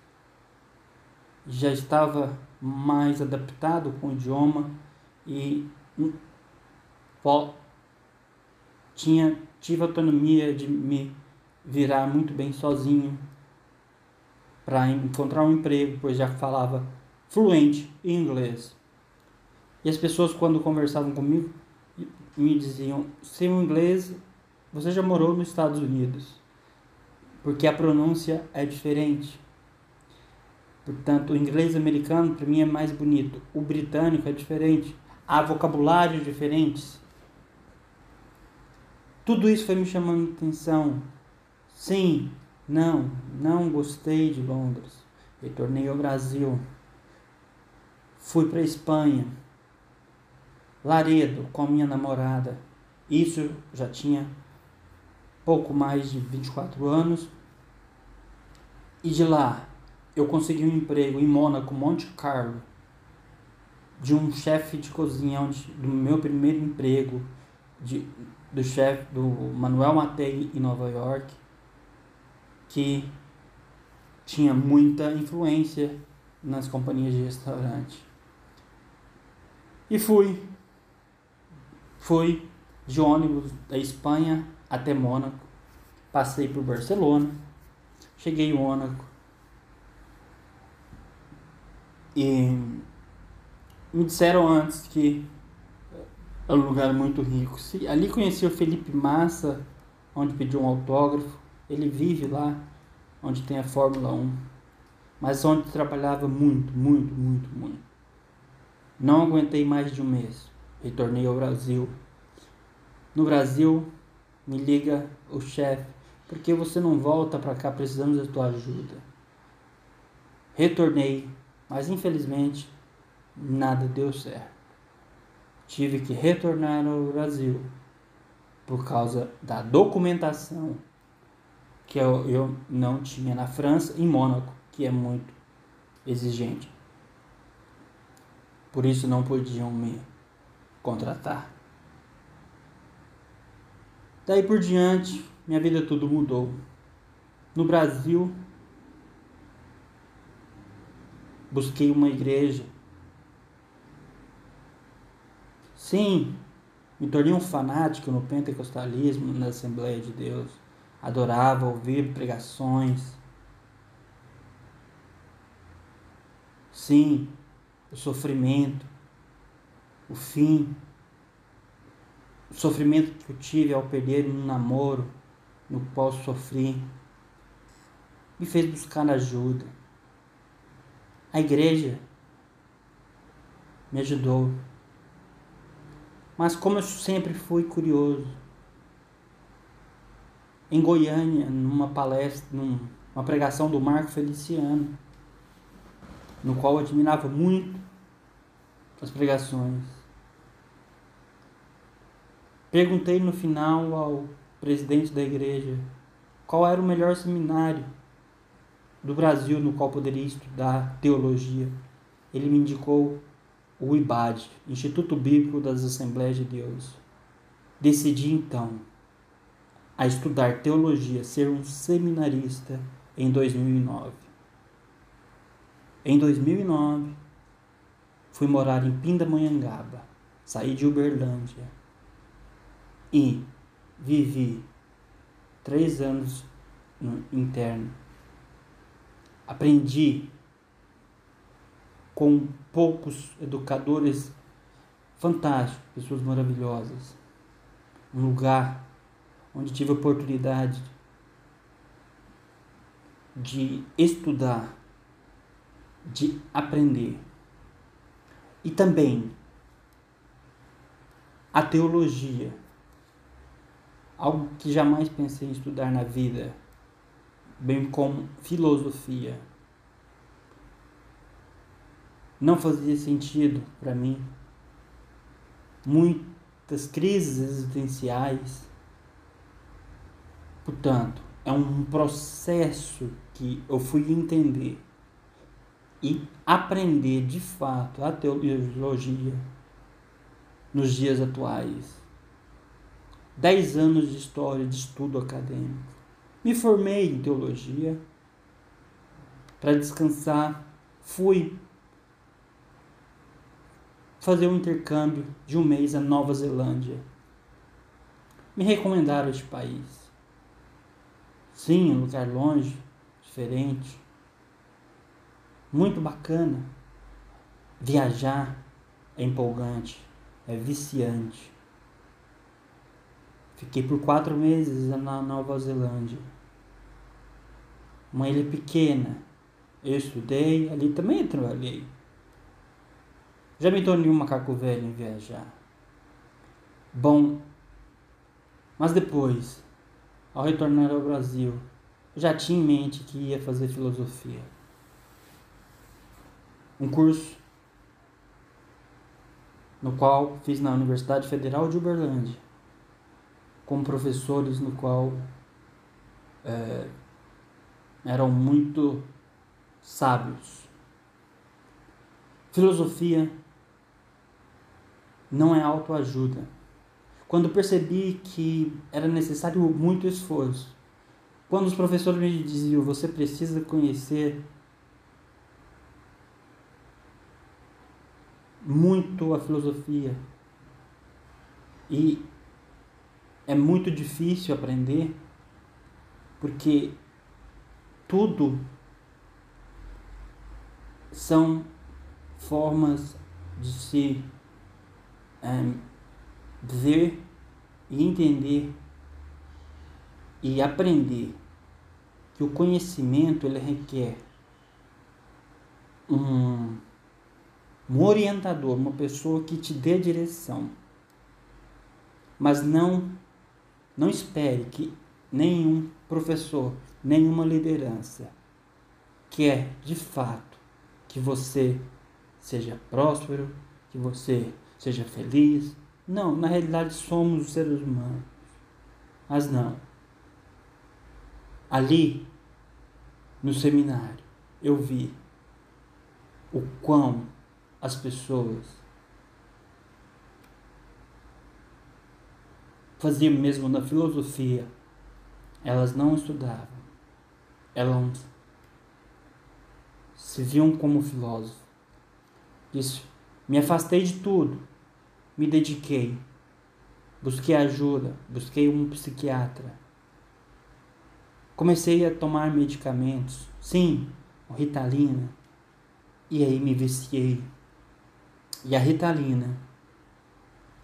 já estava mais adaptado com o idioma e tinha tive autonomia de me virar muito bem sozinho para encontrar um emprego, pois já falava fluente em inglês. E as pessoas quando conversavam comigo me diziam: "Seu inglês, você já morou nos Estados Unidos?" Porque a pronúncia é diferente. Portanto, o inglês americano para mim é mais bonito. O britânico é diferente. Há vocabulários diferentes. Tudo isso foi me chamando atenção. Sim, não, não gostei de Londres. Retornei ao Brasil. Fui para Espanha. Laredo com a minha namorada. Isso já tinha pouco mais de 24 anos. E de lá eu consegui um emprego em Mônaco, Monte Carlo, de um chefe de cozinha, onde, do meu primeiro emprego, de, do chefe do Manuel Matei em Nova York, que tinha muita influência nas companhias de restaurante. E fui. Fui de ônibus da Espanha até Mônaco. Passei por Barcelona. Cheguei em Mônaco. E me disseram antes que é um lugar muito rico. Ali conheci o Felipe Massa, onde pediu um autógrafo. Ele vive lá, onde tem a Fórmula 1. Mas onde trabalhava muito, muito, muito, muito. Não aguentei mais de um mês. Retornei ao Brasil. No Brasil, me liga o chefe, porque você não volta para cá, precisamos da tua ajuda. Retornei, mas infelizmente nada deu certo. Tive que retornar ao Brasil por causa da documentação que eu, eu não tinha na França, em Mônaco, que é muito exigente. Por isso não podiam me contratar. Daí por diante, minha vida tudo mudou. No Brasil, busquei uma igreja. Sim, me tornei um fanático no pentecostalismo, na Assembleia de Deus. Adorava ouvir pregações. Sim, o sofrimento, o fim, o sofrimento que eu tive ao perder um namoro no qual sofri, me fez buscar ajuda. A igreja me ajudou. Mas como eu sempre fui curioso, em Goiânia, numa palestra, numa pregação do Marco Feliciano, no qual eu admirava muito as pregações. Perguntei no final ao presidente da igreja qual era o melhor seminário do Brasil no qual poderia estudar teologia. Ele me indicou o IBAD, Instituto Bíblico das Assembleias de Deus. Decidi então a estudar teologia, ser um seminarista em 2009. Em 2009, fui morar em Pindamonhangaba, saí de Uberlândia e vivi três anos no interno. Aprendi com poucos educadores fantásticos, pessoas maravilhosas. Um lugar onde tive a oportunidade de estudar, de aprender. E também a teologia, algo que jamais pensei em estudar na vida, bem como filosofia. Não fazia sentido para mim. Muitas crises existenciais Portanto, é um processo que eu fui entender e aprender de fato a teologia nos dias atuais. Dez anos de história, de estudo acadêmico. Me formei em teologia para descansar. Fui fazer um intercâmbio de um mês à Nova Zelândia. Me recomendaram este país. Sim, um lugar longe, diferente. Muito bacana. Viajar é empolgante, é viciante. Fiquei por quatro meses na Nova Zelândia. Uma ilha pequena. Eu estudei, ali também trabalhei. Já me tornei um macaco velho em viajar. Bom, mas depois ao retornar ao Brasil, já tinha em mente que ia fazer filosofia. Um curso no qual fiz na Universidade Federal de Uberlândia. com professores no qual é, eram muito sábios. Filosofia não é autoajuda. Quando percebi que era necessário muito esforço, quando os professores me diziam, você precisa conhecer muito a filosofia e é muito difícil aprender porque tudo são formas de se é, ver e entender e aprender que o conhecimento ele requer um, um orientador, uma pessoa que te dê direção. Mas não não espere que nenhum professor, nenhuma liderança quer de fato que você seja próspero, que você seja feliz. Não, na realidade somos seres humanos. Mas não. Ali, no seminário, eu vi o quão as pessoas faziam mesmo na filosofia, elas não estudavam, elas se viam como filósofos. Isso, me afastei de tudo, me dediquei, busquei ajuda, busquei um psiquiatra. Comecei a tomar medicamentos, sim, Ritalina, e aí me viciei. E a Ritalina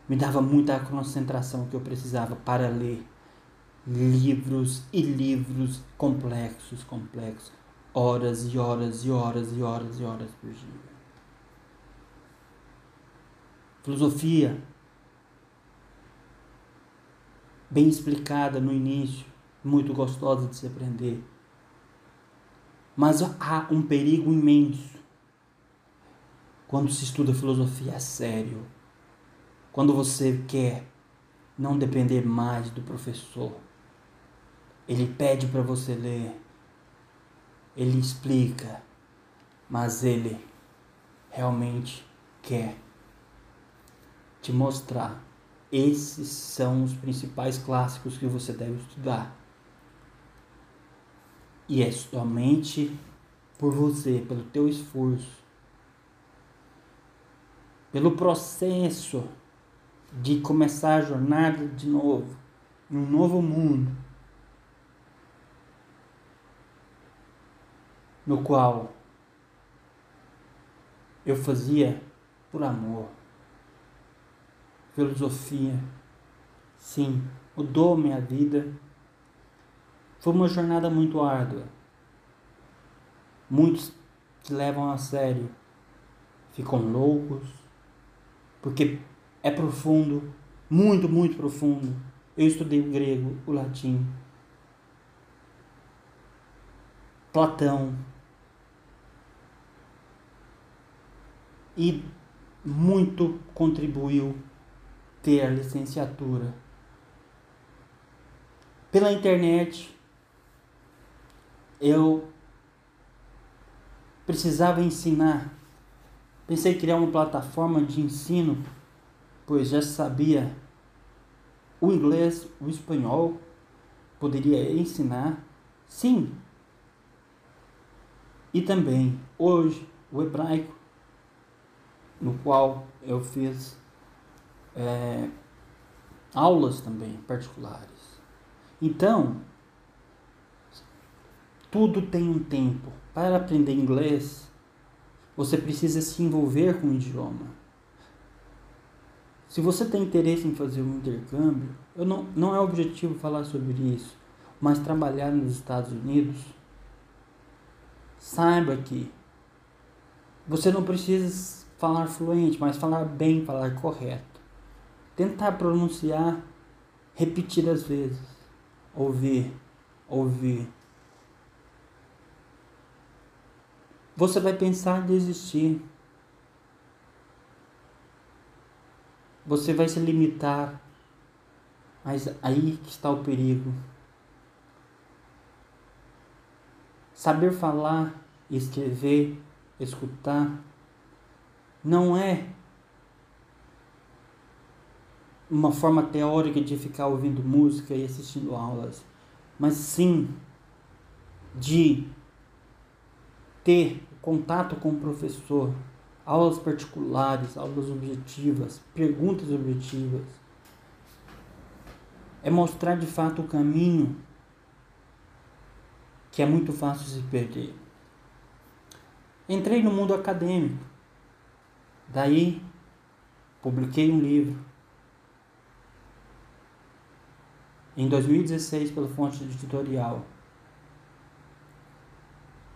me dava muita concentração que eu precisava para ler livros e livros complexos, complexos, horas e horas e horas e horas e horas por dia. Filosofia bem explicada no início, muito gostosa de se aprender. Mas há um perigo imenso quando se estuda filosofia a sério. Quando você quer não depender mais do professor. Ele pede para você ler. Ele explica, mas ele realmente quer te mostrar. Esses são os principais clássicos que você deve estudar. E é somente por você, pelo teu esforço, pelo processo de começar a jornada de novo, em um novo mundo, no qual eu fazia por amor. Filosofia, sim, mudou minha vida foi uma jornada muito árdua. Muitos que levam a sério ficam loucos, porque é profundo, muito, muito profundo. Eu estudei o grego, o latim, Platão. E muito contribuiu ter a licenciatura. Pela internet, eu precisava ensinar. Pensei em criar uma plataforma de ensino, pois já sabia o inglês, o espanhol, poderia ensinar. Sim. E também, hoje, o hebraico, no qual eu fiz é, aulas também particulares. Então, tudo tem um tempo. Para aprender inglês, você precisa se envolver com o idioma. Se você tem interesse em fazer um intercâmbio, eu não, não é objetivo falar sobre isso, mas trabalhar nos Estados Unidos, saiba que você não precisa falar fluente, mas falar bem, falar correto. Tentar pronunciar repetidas vezes. Ouvir, ouvir você vai pensar em desistir. Você vai se limitar Mas aí que está o perigo. Saber falar, escrever, escutar, não é uma forma teórica de ficar ouvindo música e assistindo aulas, mas sim de ter contato com o professor, aulas particulares, aulas objetivas, perguntas objetivas. É mostrar de fato o caminho que é muito fácil se perder. Entrei no mundo acadêmico. Daí publiquei um livro. Em 2016 pela fonte editorial.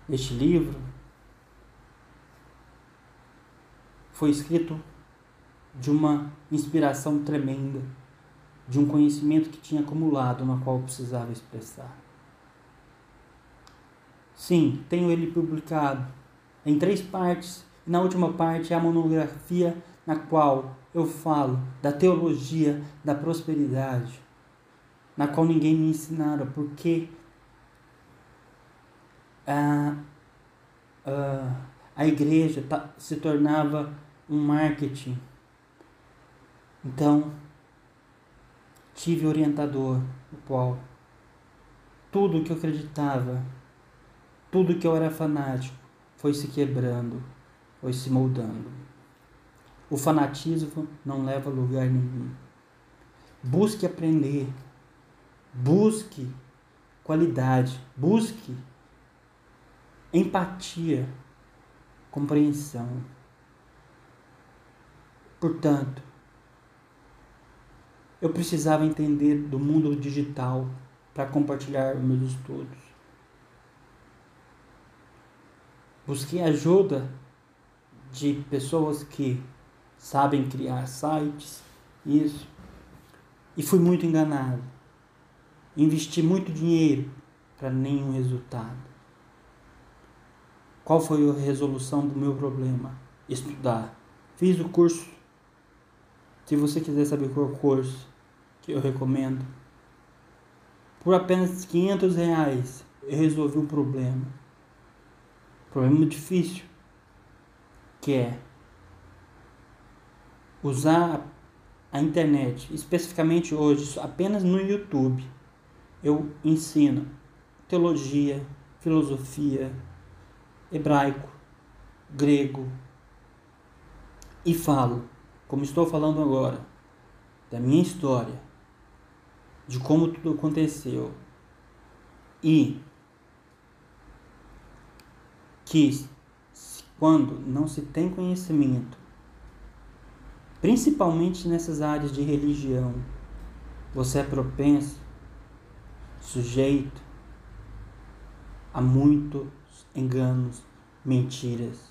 Este livro foi escrito de uma inspiração tremenda, de um conhecimento que tinha acumulado, na qual precisava expressar. Sim, tenho ele publicado em três partes. Na última parte é a monografia na qual eu falo da teologia da prosperidade, na qual ninguém me ensinaram, porque a, a, a igreja se tornava um marketing. Então, tive orientador, o qual tudo que eu acreditava, tudo que eu era fanático, foi se quebrando, foi se moldando. O fanatismo não leva a lugar nenhum. Busque aprender, busque qualidade, busque empatia, compreensão. Portanto, eu precisava entender do mundo digital para compartilhar meus estudos. Busquei ajuda de pessoas que sabem criar sites, isso. E fui muito enganado. Investi muito dinheiro para nenhum resultado. Qual foi a resolução do meu problema? Estudar. Fiz o curso se você quiser saber qual curso que eu recomendo, por apenas 500 reais eu resolvi um problema. Problema difícil, que é usar a internet, especificamente hoje, apenas no YouTube. Eu ensino teologia, filosofia, hebraico, grego e falo como estou falando agora, da minha história, de como tudo aconteceu e que quando não se tem conhecimento, principalmente nessas áreas de religião, você é propenso, sujeito a muitos enganos, mentiras.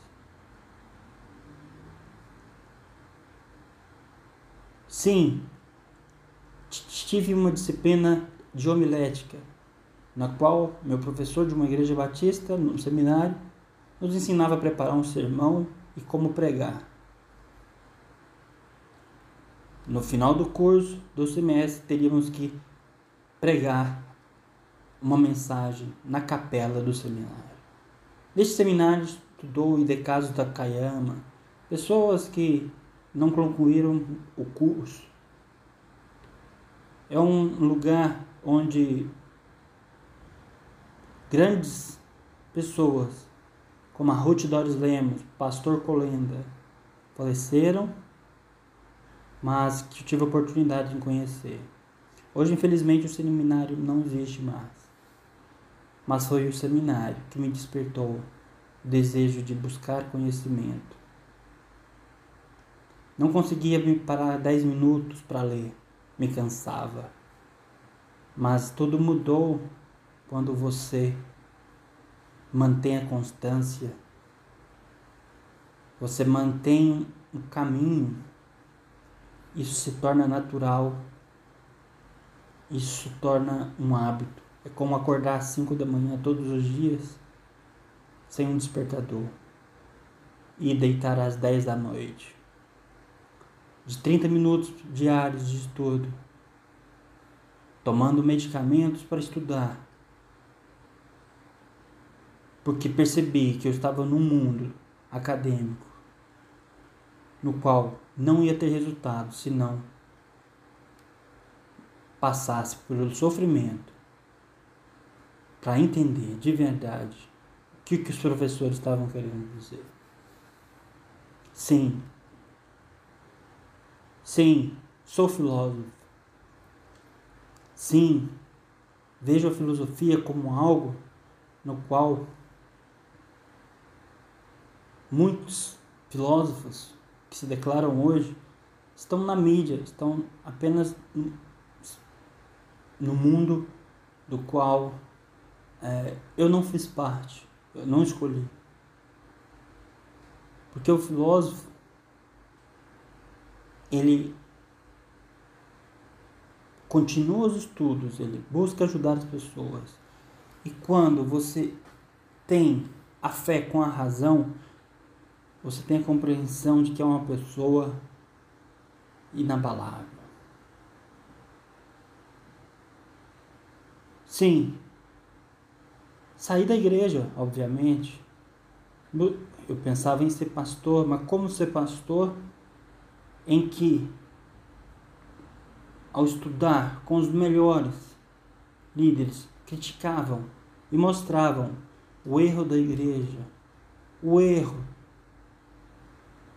Sim, tive uma disciplina de homilética, na qual meu professor de uma igreja batista, no seminário, nos ensinava a preparar um sermão e como pregar. No final do curso, do semestre, teríamos que pregar uma mensagem na capela do seminário. Neste seminário estudou Idecaso Takayama, pessoas que não concluíram o curso. É um lugar onde grandes pessoas, como a Ruth Doris Lemos, Pastor Colenda, faleceram, mas que eu tive a oportunidade de conhecer. Hoje, infelizmente, o seminário não existe mais. Mas foi o seminário que me despertou o desejo de buscar conhecimento não conseguia me parar dez minutos para ler, me cansava. Mas tudo mudou quando você mantém a constância, você mantém um caminho, isso se torna natural, isso se torna um hábito. É como acordar às 5 da manhã todos os dias sem um despertador e deitar às 10 da noite de 30 minutos diários de estudo. tomando medicamentos para estudar, porque percebi que eu estava num mundo acadêmico no qual não ia ter resultado se não passasse pelo sofrimento para entender de verdade o que, que os professores estavam querendo dizer. Sim, sim, sou filósofo. Sim, vejo a filosofia como algo no qual muitos filósofos que se declaram hoje estão na mídia, estão apenas no mundo do qual é, eu não fiz parte, eu não escolhi. Porque o filósofo, ele continua os estudos, ele busca ajudar as pessoas. E quando você tem a fé com a razão, você tem a compreensão de que é uma pessoa inabalável. Sim, saí da igreja, obviamente. Eu pensava em ser pastor, mas como ser pastor em que, ao estudar com os melhores líderes, criticavam e mostravam o erro da igreja, o erro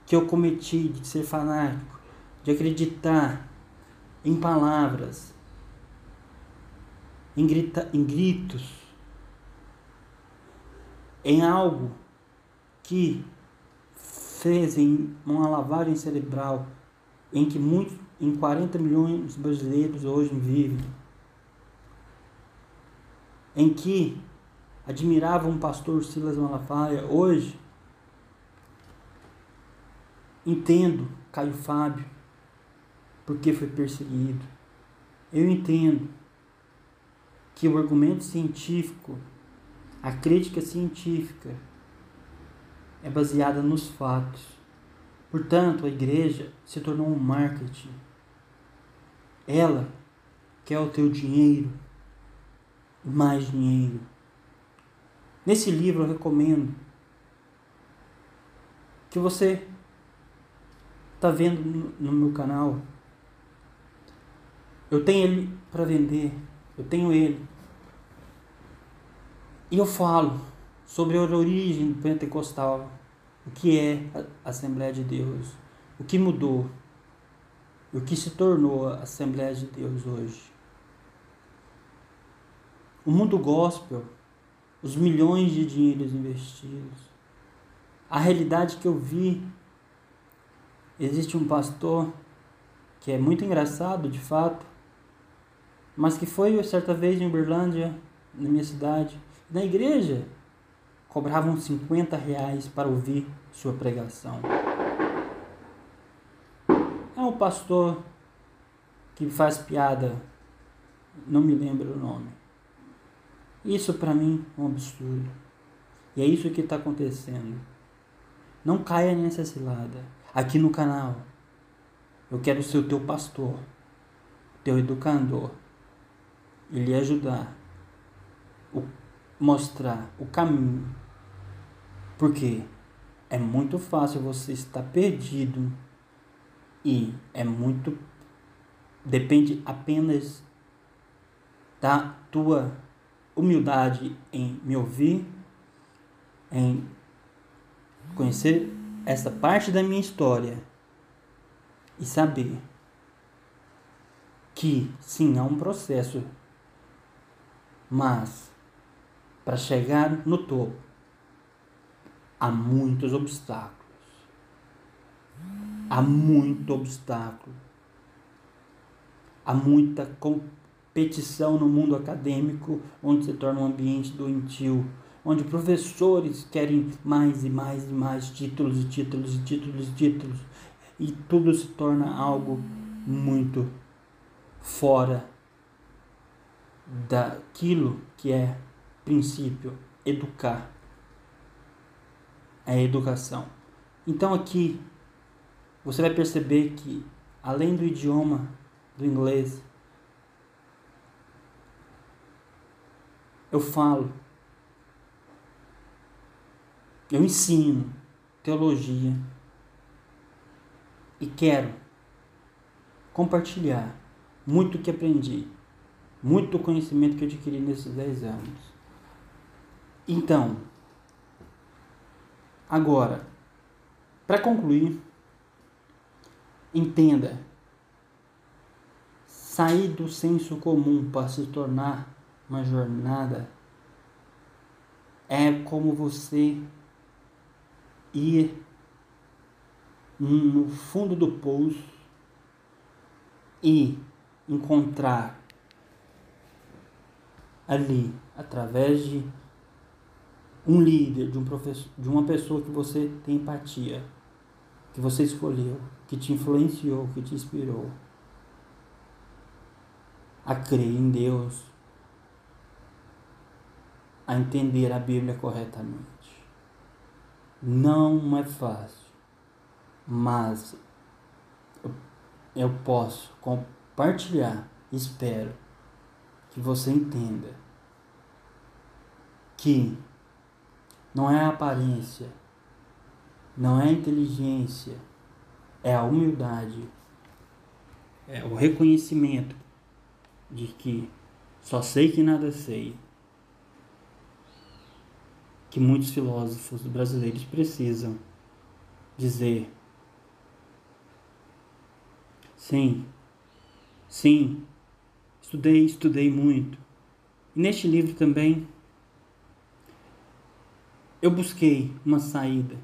que eu cometi de ser fanático, de acreditar em palavras, em, grita, em gritos, em algo que fez uma lavagem cerebral em que muitos, em 40 milhões de brasileiros hoje vivem, em que admiravam o pastor Silas Malafaia, hoje Entendo Caio Fábio, porque foi perseguido. Eu entendo que o argumento científico, a crítica científica, é baseada nos fatos. Portanto, a igreja se tornou um marketing. Ela quer o teu dinheiro, mais dinheiro. Nesse livro eu recomendo que você tá vendo no meu canal, eu tenho ele para vender, eu tenho ele. E eu falo sobre a origem do pentecostal, o que é a Assembleia de Deus, o que mudou, o que se tornou a Assembleia de Deus hoje. O mundo gospel, os milhões de dinheiros investidos, a realidade que eu vi Existe um pastor que é muito engraçado, de fato, mas que foi certa vez em Uberlândia, na minha cidade, na igreja, cobravam 50 reais para ouvir sua pregação. É um pastor que faz piada, não me lembro o nome. Isso para mim é um absurdo. E é isso que está acontecendo. Não caia nessa cilada aqui no canal. Eu quero ser o teu pastor, teu educador, e lhe ajudar, mostrar o caminho. Porque é muito fácil você estar perdido e é muito depende apenas da tua humildade em me ouvir, em conhecer essa parte da minha história e saber que sim, há um processo, mas para chegar no topo há muitos obstáculos. Há muito obstáculo. Há muita competição no mundo acadêmico, onde se torna um ambiente doentio onde professores querem mais e mais e mais títulos e títulos e títulos e títulos. E tudo se torna algo muito fora daquilo que é princípio. Educar. É educação. Então aqui você vai perceber que além do idioma do inglês eu falo, eu ensino teologia e quero compartilhar muito que aprendi, muito conhecimento que adquiri nesses 10 anos. Então, agora, para concluir, entenda, sair do senso comum para se tornar uma jornada é como você ir no fundo do poço e encontrar ali, através de um líder, de um professor, de uma pessoa que você tem empatia, que você escolheu, que te influenciou, que te inspirou a crer em Deus, a entender a Bíblia corretamente. Não é fácil, mas eu, posso compartilhar, espero que você entenda que não é a aparência, não é a inteligência, é a humildade, é o reconhecimento de que só sei que nada sei que muitos filósofos brasileiros precisam dizer. Sim, sim, estudei, estudei muito. E neste livro também eu busquei uma saída.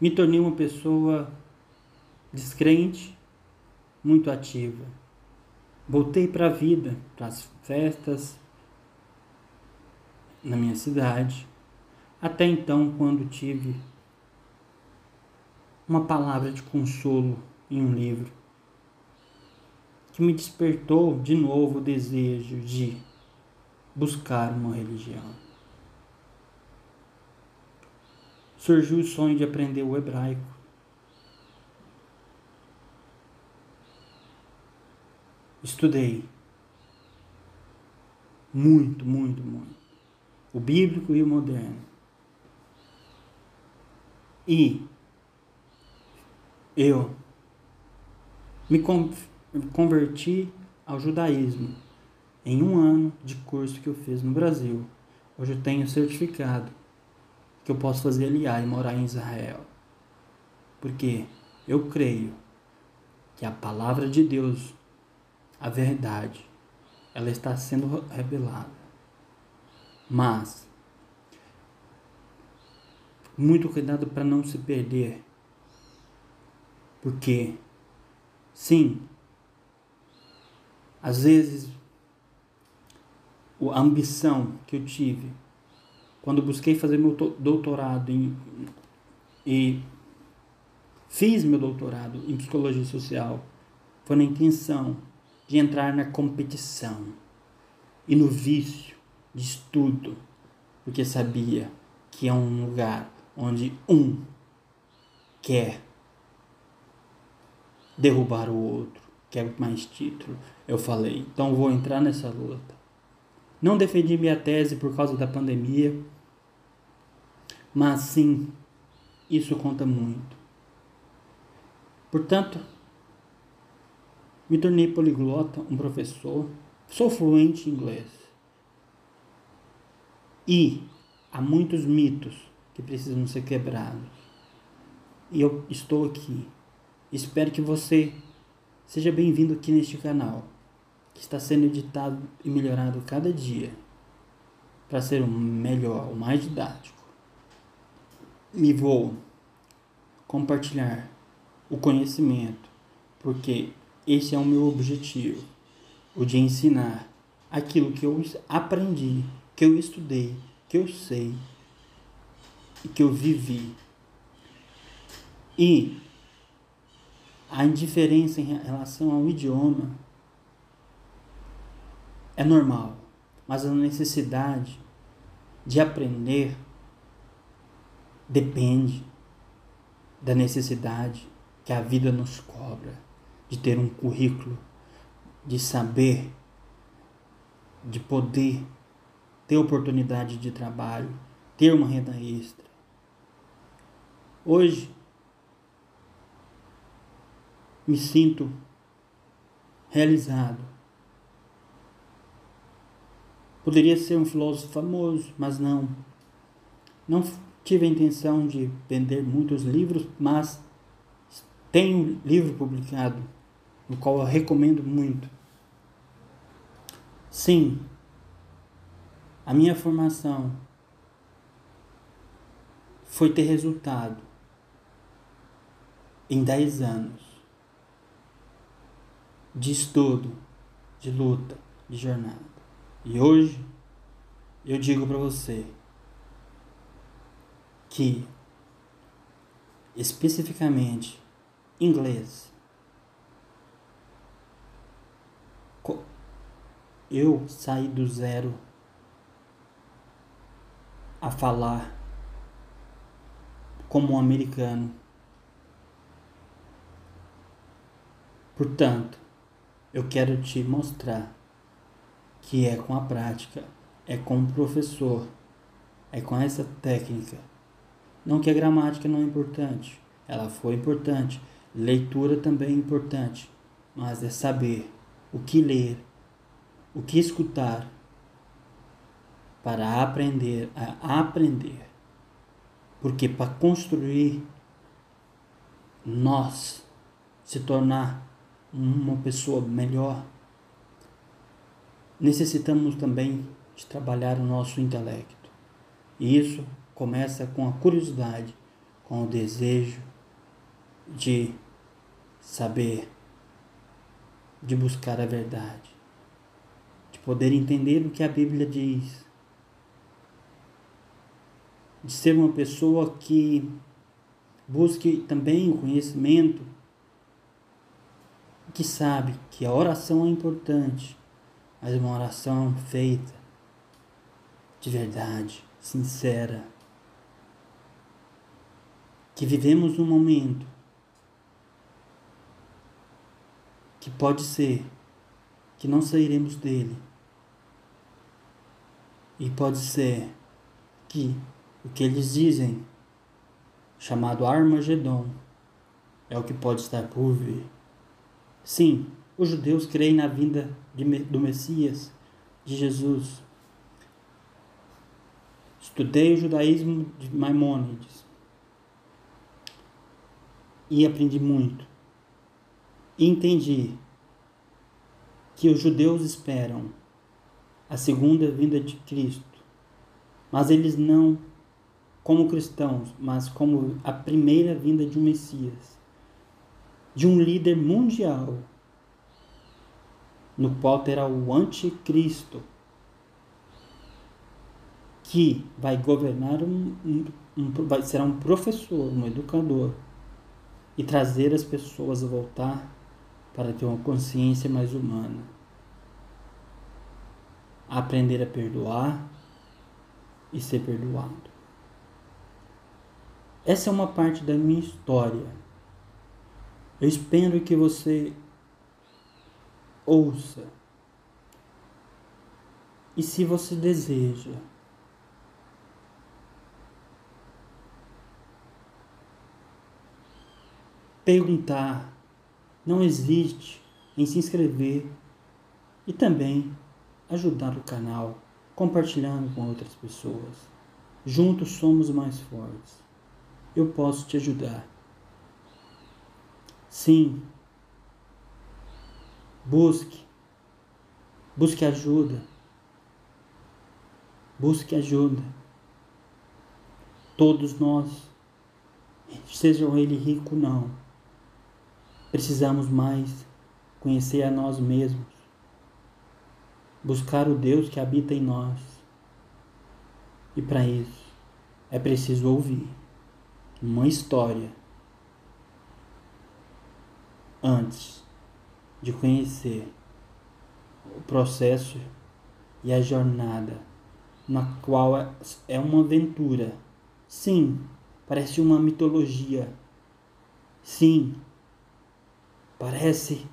Me tornei uma pessoa descrente, muito ativa. Voltei para a vida, para as festas, na minha cidade, até então, quando tive uma palavra de consolo em um livro que me despertou de novo o desejo de buscar uma religião. Surgiu o sonho de aprender o hebraico. Estudei muito, muito, muito o bíblico e o moderno. E eu me converti ao judaísmo em um ano de curso que eu fiz no Brasil. Hoje eu tenho certificado que eu posso fazer aliar e morar em Israel. Porque eu creio que a palavra de Deus, a verdade, ela está sendo revelada. Mas, muito cuidado para não se perder. Porque, sim, às vezes a ambição que eu tive quando busquei fazer meu doutorado em, e fiz meu doutorado em psicologia social foi na intenção de entrar na competição e no vício de estudo, porque sabia que é um lugar onde um quer derrubar o outro, quer mais título. Eu falei, então vou entrar nessa luta. Não defendi minha tese por causa da pandemia, mas sim, isso conta muito. Portanto, me tornei poliglota, um professor, sou fluente em inglês. E há muitos mitos que precisam ser quebrados. E eu estou aqui. Espero que você seja bem-vindo aqui neste canal, que está sendo editado e melhorado cada dia para ser o melhor, o mais didático. Me vou compartilhar o conhecimento, porque esse é o meu objetivo, o de ensinar aquilo que eu aprendi que eu estudei, que eu sei e que eu vivi. E a indiferença em relação ao idioma é normal, mas a necessidade de aprender depende da necessidade que a vida nos cobra de ter um currículo, de saber de poder ter oportunidade de trabalho, ter uma renda extra. Hoje, me sinto realizado. Poderia ser um filósofo famoso, mas não. Não tive a intenção de vender muitos livros, mas tenho um livro publicado, no qual eu recomendo muito. Sim, a minha formação foi ter resultado em 10 anos de estudo, de luta, de jornada. E hoje eu digo para você que especificamente inglês eu saí do zero a falar como um americano. Portanto, eu quero te mostrar que é com a prática, é com o professor, é com essa técnica. Não que a gramática não é importante, ela foi importante, leitura também é importante, mas é saber o que ler, o que escutar para aprender a aprender. Porque para construir nós se tornar uma pessoa melhor, necessitamos também de trabalhar o nosso intelecto. E isso começa com a curiosidade, com o desejo de saber, de buscar a verdade, de poder entender o que a Bíblia diz de ser uma pessoa que busque também o conhecimento, que sabe que a oração é importante, mas uma oração feita de verdade, sincera. Que vivemos um momento que pode ser que não sairemos dele. E pode ser que o que eles dizem, chamado Armagedon, é o que pode estar por vir. Sim, os judeus creem na vinda de, do Messias, de Jesus. Estudei o judaísmo de Maimônides e aprendi muito. E entendi que os judeus esperam a segunda vinda de Cristo, mas eles não como cristãos, mas como a primeira vinda de um Messias, de um líder mundial, no qual terá o anticristo, que vai governar um, um, um vai, será um professor, um educador, e trazer as pessoas a voltar para ter uma consciência mais humana. aprender a perdoar e ser perdoado. Essa é uma parte da minha história. Eu espero que você ouça. E se você deseja, perguntar, não existe em se inscrever e também ajudar o canal compartilhando com outras pessoas. Juntos somos mais fortes eu posso te ajudar. Sim. Busque. Busque ajuda. Busque ajuda. Todos nós, sejam ele rico ou não, precisamos mais conhecer a nós mesmos, buscar o Deus que habita em nós. E para isso é preciso ouvir uma história antes de conhecer o processo e a jornada, na qual é, é uma aventura. Sim, parece uma mitologia. Sim, parece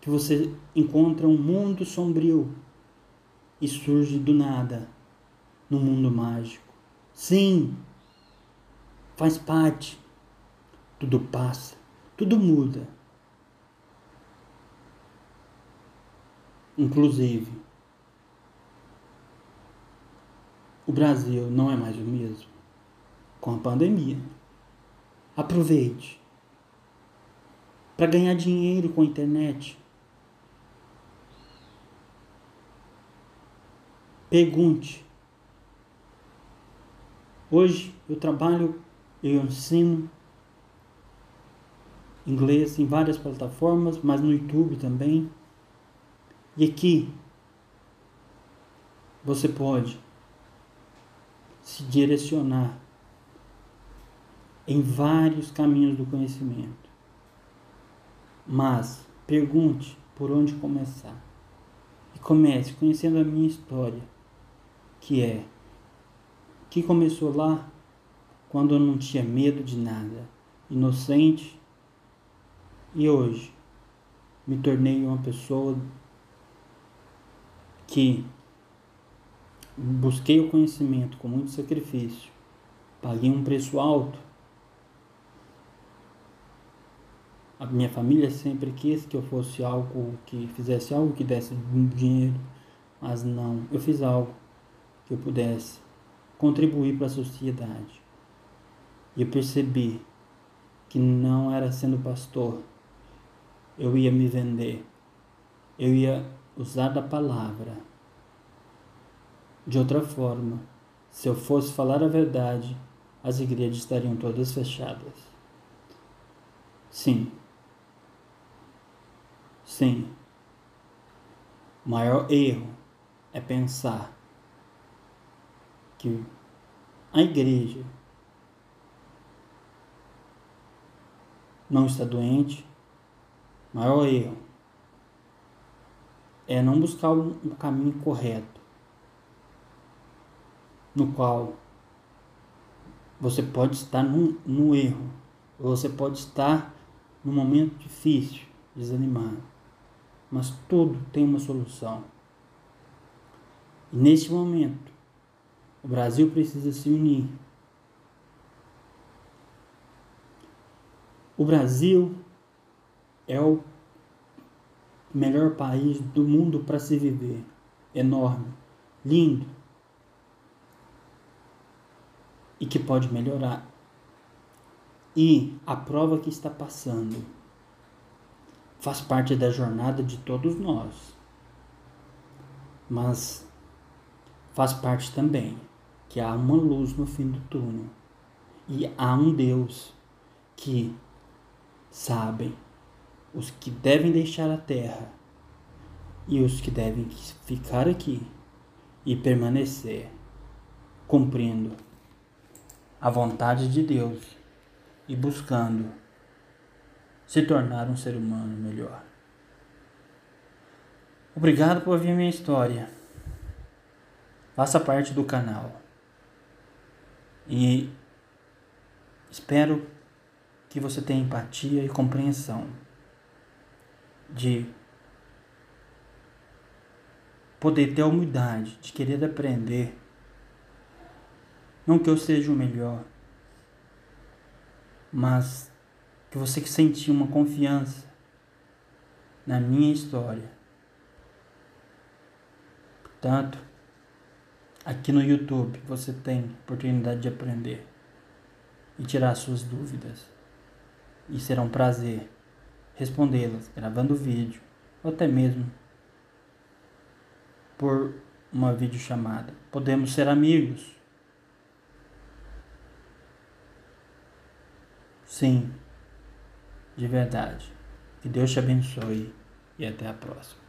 que você encontra um mundo sombrio, e surge do nada no mundo mágico. Sim, faz parte. Tudo passa, tudo muda. Inclusive, o Brasil não é mais o mesmo com a pandemia. Aproveite para ganhar dinheiro com a internet. Pergunte. Hoje eu trabalho, eu ensino inglês em várias plataformas, mas no YouTube também. E aqui você pode se direcionar em vários caminhos do conhecimento. Mas pergunte por onde começar. E comece conhecendo a minha história, que é que começou lá quando eu não tinha medo de nada, inocente, e hoje me tornei uma pessoa que busquei o conhecimento com muito sacrifício, paguei um preço alto A minha família sempre quis que eu fosse algo que fizesse algo que desse dinheiro, mas não. Eu fiz algo que eu pudesse contribuir para a sociedade. E eu percebi que não era sendo pastor, eu ia me vender, eu ia usar da palavra. De outra forma, se eu fosse falar a verdade, as igrejas estariam todas fechadas. Sim, Sim. O maior erro é pensar que a igreja não está doente. O maior erro é não buscar um, caminho correto, no qual você pode estar no, no erro, você pode estar num momento difícil, desanimado mas tudo tem uma solução. E neste momento, o Brasil precisa se unir. O Brasil é o melhor país do mundo para se viver. Enorme, lindo e que pode melhorar. E a prova que está passando faz parte da jornada de todos nós. Mas faz parte também que há uma luz no fim do túnel e há um Deus que sabem os que devem deixar a terra e os que devem ficar aqui e permanecer cumprindo a vontade de Deus e buscando se tornar um ser humano melhor. Obrigado por ouvir minha história. Faça parte do canal. E espero que você tenha empatia e compreensão de poder ter a humildade de querer aprender. Não que eu seja o melhor, mas que você que sentiu uma confiança na minha história. Portanto, aqui no YouTube você tem oportunidade de aprender e tirar suas dúvidas. E será um prazer respondê-las gravando vídeo ou até mesmo por uma videochamada. Podemos ser amigos. Sim de verdade. Que Deus te abençoe e até a próxima.